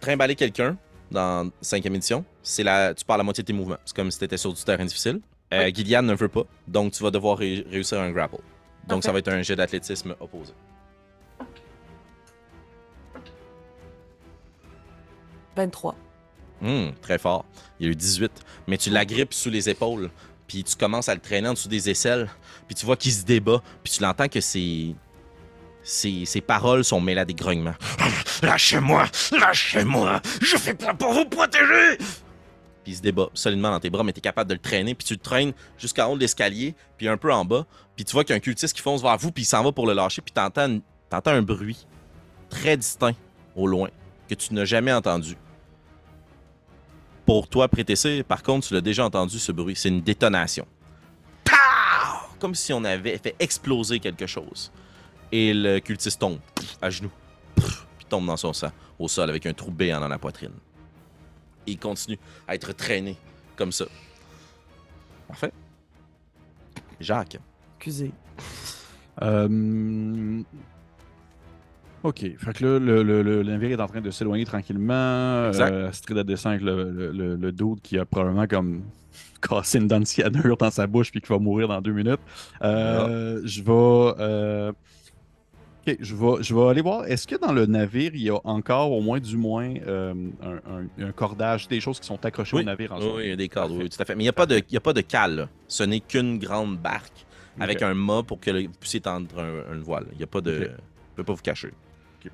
Trimballer quelqu'un dans cinquième édition, c'est la, tu pars la moitié de tes mouvements. C'est comme si tu étais sur du terrain difficile. Euh, Oui. Gillian ne veut pas, donc tu vas devoir ré- réussir un grapple. Donc ça va être un jet d'athlétisme opposé. « 23. Hum, très fort. Il y a eu 18. Mais tu l'agrippes sous les épaules, puis tu commences à le traîner en dessous des aisselles, puis tu vois qu'il se débat, puis tu l'entends que ses... Ses, paroles sont mêlées à des grognements. [laughs] Lâchez-moi! Lâchez-moi! Je fais pas pour vous protéger! Puis il se débat solidement dans tes bras, mais tu es capable de le traîner, puis tu le traînes jusqu'en haut de l'escalier, puis un peu en bas, puis tu vois qu'il y a un cultiste qui fonce vers vous, puis il s'en va pour le lâcher, puis t'entends t'entends un bruit très distinct au loin que tu n'as jamais entendu. Pour toi, Prétessé, par contre, tu l'as déjà entendu ce bruit. C'est une détonation. Pow! Comme si on avait fait exploser quelque chose. Et le cultiste tombe à genoux, puis tombe dans son sang, au sol, avec un trou béant dans la poitrine. Et il continue à être traîné comme ça. Parfait. Jacques. Excusez. Euh, OK. Fait que là, le, le- le navire est en train de s'éloigner tranquillement. Exact. Euh, Astrid descend avec le, le, le, le dude qui a probablement comme [laughs] cassé une dent de cyanure dans sa bouche puis qui va mourir dans deux minutes. Euh, Je vais. euh, OK, je vais, je vais aller voir. Est-ce que dans le navire, il y a encore au moins, du moins, euh, un, un- un cordage, des choses qui sont accrochées Oui. au navire en Oui, soi? oui, il y a des cordes, Parfait. oui, tout à fait. Mais il n'y a, pas de- il y a pas de cale. là. Ce n'est qu'une grande barque avec un mât pour que vous puissiez tendre un, une voile. Il n'y a pas de. Vous ne pouvez pas vous cacher.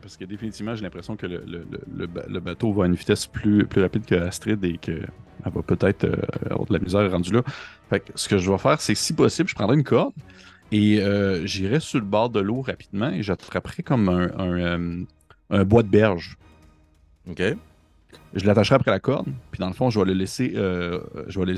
Parce que définitivement, j'ai l'impression que le, le- le- le ba- le bateau va à une vitesse plus, rapide que Astrid et qu'elle va peut-être euh, avoir de la misère rendue là. Fait que ce que je vais faire, c'est si possible, je prendrai une corde et euh, j'irai sur le bord de l'eau rapidement et j'attraperai comme un, un, euh, un bois de berge. OK? Je l'attacherai après la corde, puis dans le fond, je vais le laisser, euh,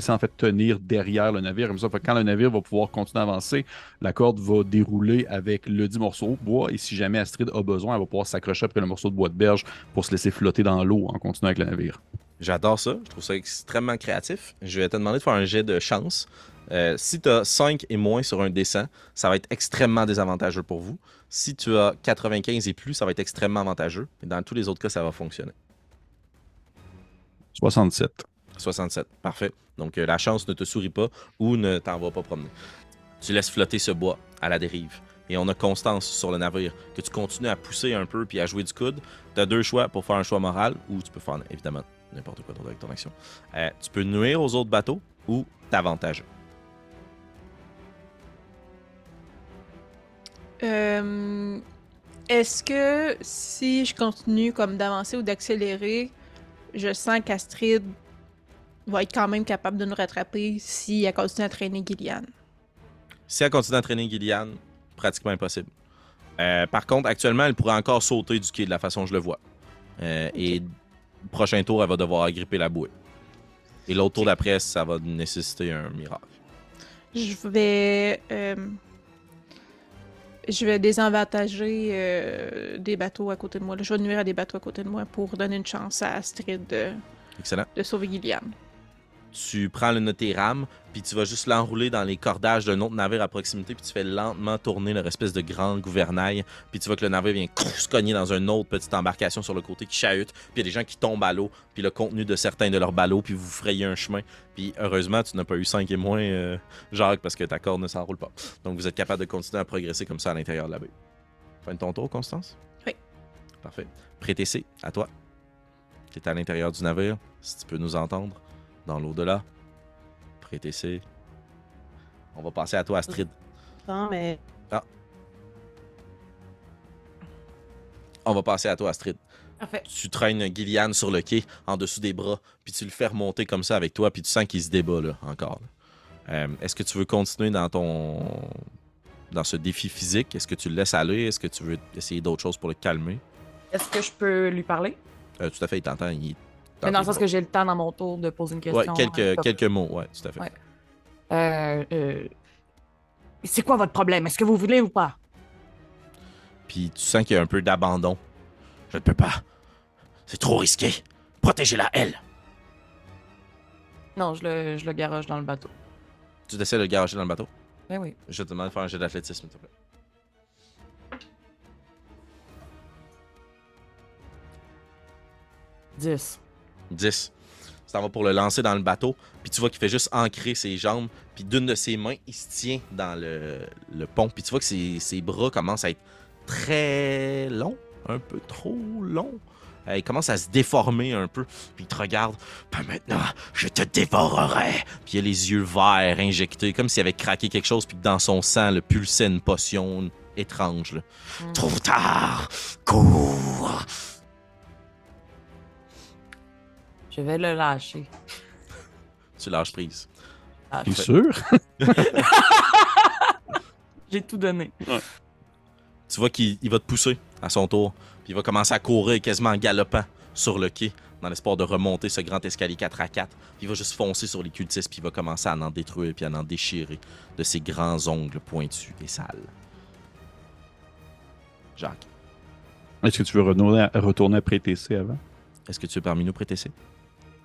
en fait tenir derrière le navire. Comme ça, quand le navire va pouvoir continuer à avancer, la corde va dérouler avec le dit morceau de bois. Et si jamais Astrid a besoin, elle va pouvoir s'accrocher après le morceau de bois de berge pour se laisser flotter dans l'eau en continuant avec le navire. J'adore ça. Je trouve ça extrêmement créatif. Je vais te demander de faire un jet de chance. Euh, si tu as 5 et moins sur un dessin, ça va être extrêmement désavantageux pour vous. Si tu as 95 et plus, ça va être extrêmement avantageux. Dans tous les autres cas, ça va fonctionner. 67. 67. Parfait. Donc, euh, la chance ne te sourit pas ou ne t'en va pas promener. Tu laisses flotter ce bois à la dérive. Et on a constance sur le navire que tu continues à pousser un peu puis à jouer du coude. Tu as deux choix pour faire un choix moral ou tu peux faire évidemment n'importe quoi d'autre avec ton action. Euh, tu peux nuire aux autres bateaux ou t'avantager. Euh, Est-ce que si je continue comme d'avancer ou d'accélérer, je sens qu'Astrid va être quand même capable de nous rattraper si elle continue à traîner Gillian? Si elle continue à entraîner Gillian, pratiquement impossible. Euh, par contre, actuellement, elle pourrait encore sauter du quai de la façon dont je le vois. Euh, Et prochain tour, elle va devoir agripper la bouée. Et l'autre tour d'après, ça va nécessiter un miracle. Je vais. euh, je vais désavantager euh, des bateaux à côté de moi. là. Je vais nuire à des bateaux à côté de moi pour donner une chance à Astrid de, Excellent. de sauver Gillian. Tu prends le tes rames, puis tu vas juste l'enrouler dans les cordages d'un autre navire à proximité, puis tu fais lentement tourner leur espèce de grand gouvernail, puis tu vois que le navire vient se cogner dans une autre petite embarcation sur le côté qui chahute, puis il y a des gens qui tombent à l'eau, puis le contenu de certains de leurs ballots, puis vous frayez un chemin. Puis heureusement, tu n'as pas eu 5 et moins, euh, Jacques, parce que ta corde ne s'enroule pas. Donc vous êtes capable de continuer à progresser comme ça à l'intérieur de la baie. Fin de ton tour, Constance? Oui. Parfait. Prêtez C, à toi. Tu es à l'intérieur du navire, si tu peux nous entendre dans l'au-delà. Prêtez C. On va passer à toi, Astrid. Non, mais On va passer à toi, Astrid. Parfait. Tu traînes Gillian sur le quai, en dessous des bras, puis tu le fais remonter comme ça avec toi, puis tu sens qu'il se débat, là, encore. Euh, Est-ce que tu veux continuer dans ton... dans ce défi physique? Est-ce que tu le laisses aller? Est-ce que tu veux essayer d'autres choses pour le calmer? Est-ce que je peux lui parler? Euh, tout à fait, il t'entend. Il... Mais dans le sens que j'ai le temps dans mon tour de poser une question. Ouais, quelques, euh, quelques mots, ouais, tout à fait. Ouais. Euh, euh, C'est quoi votre problème? Est-ce que vous voulez ou pas? Puis tu sens qu'il y a un peu d'abandon. Je ne peux pas. C'est trop risqué. Protégez-la, elle. Non, je le, je le garoche dans le bateau. Tu essaies de le garager dans le bateau? Ben oui. Je te demande de faire un jet d'athlétisme, s'il te plaît. Dix. 10. Tu t'en vas pour le lancer dans le bateau, puis tu vois qu'il fait juste ancrer ses jambes, puis d'une de ses mains, il se tient dans le, le pont, puis tu vois que ses, ses bras commencent à être très longs, un peu trop longs. Euh, il commence à se déformer un peu, puis il te regarde. Pas maintenant, je te dévorerai. Puis il a les yeux verts injectés, comme s'il avait craqué quelque chose, puis que dans son sang, le pulsait une potion étrange. là. Hmm. Trop tard, cours. Je vais le lâcher. [laughs] Tu lâches prise. Ah, T'es sûr? [laughs] J'ai tout donné. tu vois qu'il il va te pousser à son tour. Puis il va commencer à courir quasiment en galopant sur le quai, dans l'espoir de remonter ce grand escalier 4 à 4. Puis il va juste foncer sur les cultistes, puis il va commencer à en détruire, puis à en déchirer de ses grands ongles pointus et sales. Jacques, Est-ce que tu veux retourner, retourner après TC avant? est-ce que tu es parmi nous, prétessé?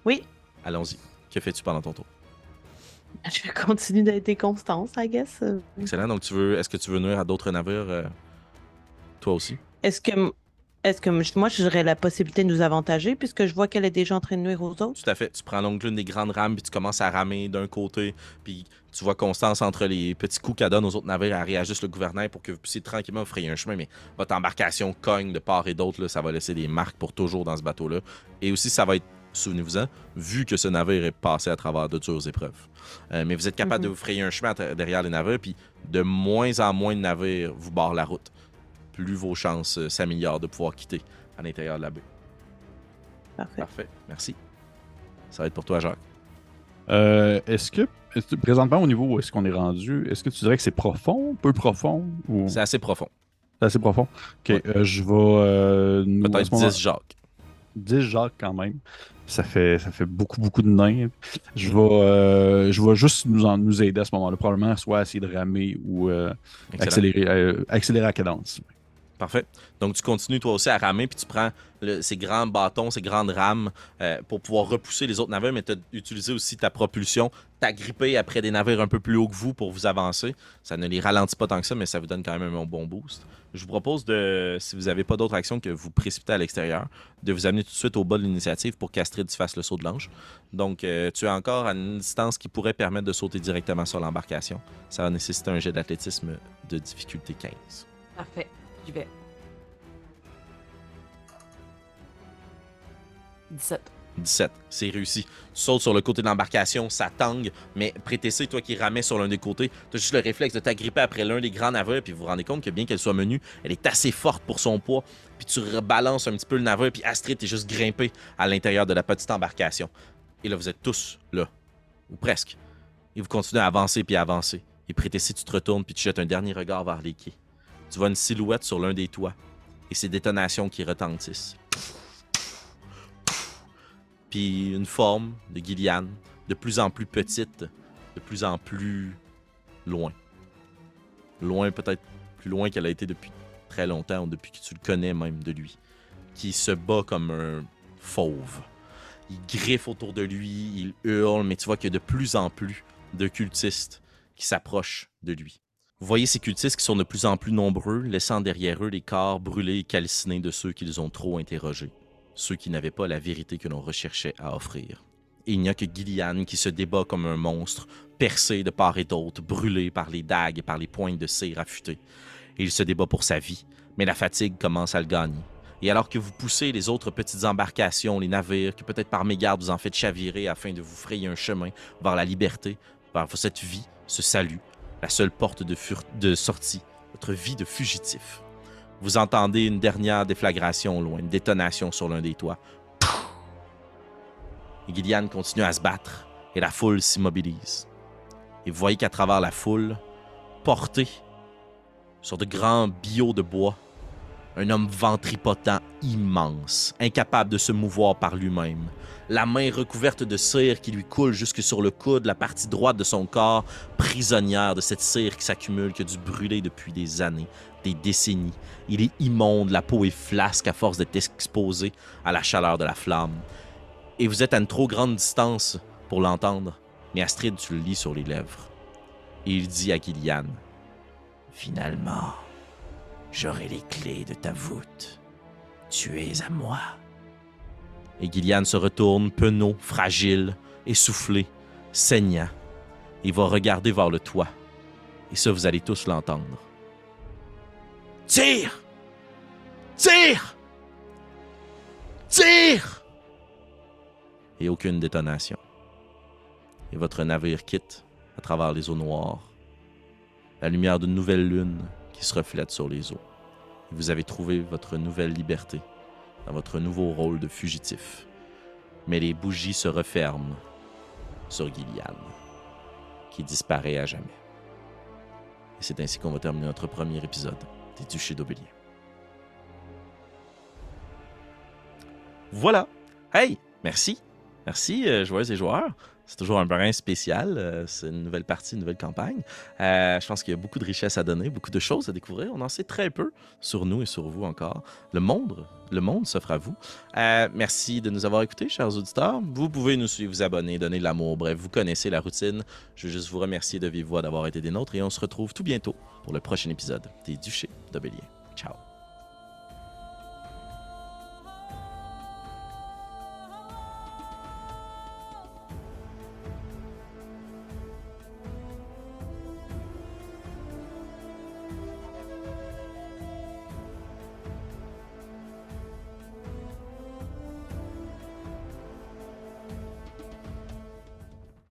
Oui, Allons-y. Que fais-tu pendant ton tour? je vais continuer d'être constance, I guess. Excellent. Donc, tu veux, est-ce que tu veux nuire à d'autres navires, euh, toi aussi? Est-ce que Est-ce que moi, j'aurais la possibilité de nous avantager puisque je vois qu'elle est déjà en train de nuire aux autres? Tout à fait. Tu prends l'ongle l'une des grandes rames, puis tu commences à ramer d'un côté, puis tu vois Constance entre les petits coups qu'elle donne aux autres navires, elle réajuste le gouvernail pour que vous puissiez tranquillement frayer un chemin, mais votre embarcation cogne de part et d'autre, là, ça va laisser des marques pour toujours dans ce bateau-là. Et aussi, ça va être, souvenez-vous-en, vu que ce navire est passé à travers de dures épreuves. Euh, mais vous êtes capable Mhm. de vous frayer un chemin derrière les navires, puis de moins en moins de navires vous barrent la route. Plus vos chances euh, s'améliorent de pouvoir quitter à l'intérieur de la baie. Parfait. Parfait. Merci. Ça va être pour toi, Jacques. Euh, est-ce que, présentement, au niveau où est-ce qu'on est rendu, est-ce que tu dirais que c'est profond, peu profond ou? C'est assez profond. c'est assez profond? Ok, Ouais. euh, je vais. euh, Peut-être ce moment- 10 Jacques. 10 Jacques quand même. Ça fait, ça fait beaucoup, beaucoup de nains. Je vais, euh, je vais juste nous, en, nous aider à ce moment-là. Probablement soit essayer de ramer ou euh, accélérer, euh, accélérer la cadence. Parfait. Donc, tu continues toi aussi à ramer, puis tu prends ces grands bâtons, ces grandes rames euh, pour pouvoir repousser les autres navires, mais tu as utilisé aussi ta propulsion, t'agripper après des navires un peu plus hauts que vous pour vous avancer. Ça ne les ralentit pas tant que ça, mais ça vous donne quand même un bon boost. Je vous propose de, si vous n'avez pas d'autre action que vous précipiter à l'extérieur, de vous amener tout de suite au bas de l'initiative pour qu'Astrid fasse le saut de l'ange. Donc, euh, tu es encore à une distance qui pourrait permettre de sauter directement sur l'embarcation. Ça va nécessiter un jet d'athlétisme de difficulté 15. Parfait, j'y vais. 17. 17. C'est réussi. Tu sautes sur le côté de l'embarcation, ça tangue, mais Prétessé, toi qui ramais sur l'un des côtés, tu as juste le réflexe de t'agripper après l'un des grands navires, puis vous vous rendez compte que bien qu'elle soit menue, elle est assez forte pour son poids, puis tu rebalances un petit peu le navire, puis Astrid est juste grimpé à l'intérieur de la petite embarcation. Et là, vous êtes tous là, ou presque. Et vous continuez à avancer puis à avancer. Et Prétessé, tu te retournes, puis tu jettes un dernier regard vers les quais. Tu vois une silhouette sur l'un des toits, et ces détonations qui retentissent puis une forme de Gillian de plus en plus petite, de plus en plus loin. Loin, peut-être plus loin qu'elle a été depuis très longtemps, ou depuis que tu le connais même de lui. Qui se bat comme un fauve. Il griffe autour de lui, il hurle, mais tu vois qu'il y a de plus en plus de cultistes qui s'approchent de lui. Vous voyez ces cultistes qui sont de plus en plus nombreux, laissant derrière eux les corps brûlés et calcinés de ceux qu'ils ont trop interrogés ceux qui n'avaient pas la vérité que l'on recherchait à offrir. Il n'y a que Gillian qui se débat comme un monstre, percé de part et d'autre, brûlé par les dagues et par les pointes de cire affûtées. Il se débat pour sa vie, mais la fatigue commence à le gagner. Et alors que vous poussez les autres petites embarcations, les navires, que peut-être par mégarde vous en faites chavirer afin de vous frayer un chemin vers la liberté, vers cette vie, ce salut, la seule porte de, sortie, votre vie de fugitif. Vous entendez une dernière déflagration loin, une détonation sur l'un des toits. Et Gillian continue à se battre et la foule s'immobilise. Et vous voyez qu'à travers la foule, porté sur de grands billots de bois, un homme ventripotent immense, incapable de se mouvoir par lui-même, la main recouverte de cire qui lui coule jusque sur le coude, la partie droite de son corps prisonnière de cette cire qui s'accumule, qui a dû brûler depuis des années, des décennies. Il est immonde, la peau est flasque à force d'être exposée à la chaleur de la flamme. Et vous êtes à une trop grande distance pour l'entendre, mais Astrid, tu le lis sur les lèvres. Et il dit à Gillian Finalement, j'aurai les clés de ta voûte. Tu es à moi. Et Gillian se retourne, penaud, fragile, essoufflé, saignant. Il va regarder vers le toit. Et ça, vous allez tous l'entendre. Tire! Tire! Tire! Et aucune détonation. Et votre navire quitte à travers les eaux noires la lumière d'une nouvelle lune qui se reflète sur les eaux. Vous avez trouvé votre nouvelle liberté dans votre nouveau rôle de fugitif. Mais les bougies se referment sur Gillian, qui disparaît à jamais. Et c'est ainsi qu'on va terminer notre premier épisode des Duchés d'Aubélien. Voilà. Hey, merci. Merci, euh, joueuses et joueurs. C'est toujours un brin spécial. euh, c'est une nouvelle partie, une nouvelle campagne. Euh, je pense qu'il y a beaucoup de richesses à donner, beaucoup de choses à découvrir. On en sait très peu sur nous et sur vous encore. Le monde, le monde s'offre à vous. Euh, merci de nous avoir écoutés, chers auditeurs. Vous pouvez nous suivre, vous abonner, donner de l'amour. Bref, vous connaissez la routine. Je veux juste vous remercier de vive voix d'avoir été des nôtres et on se retrouve tout bientôt pour le prochain épisode des Duchés d'Aubélien. Ciao.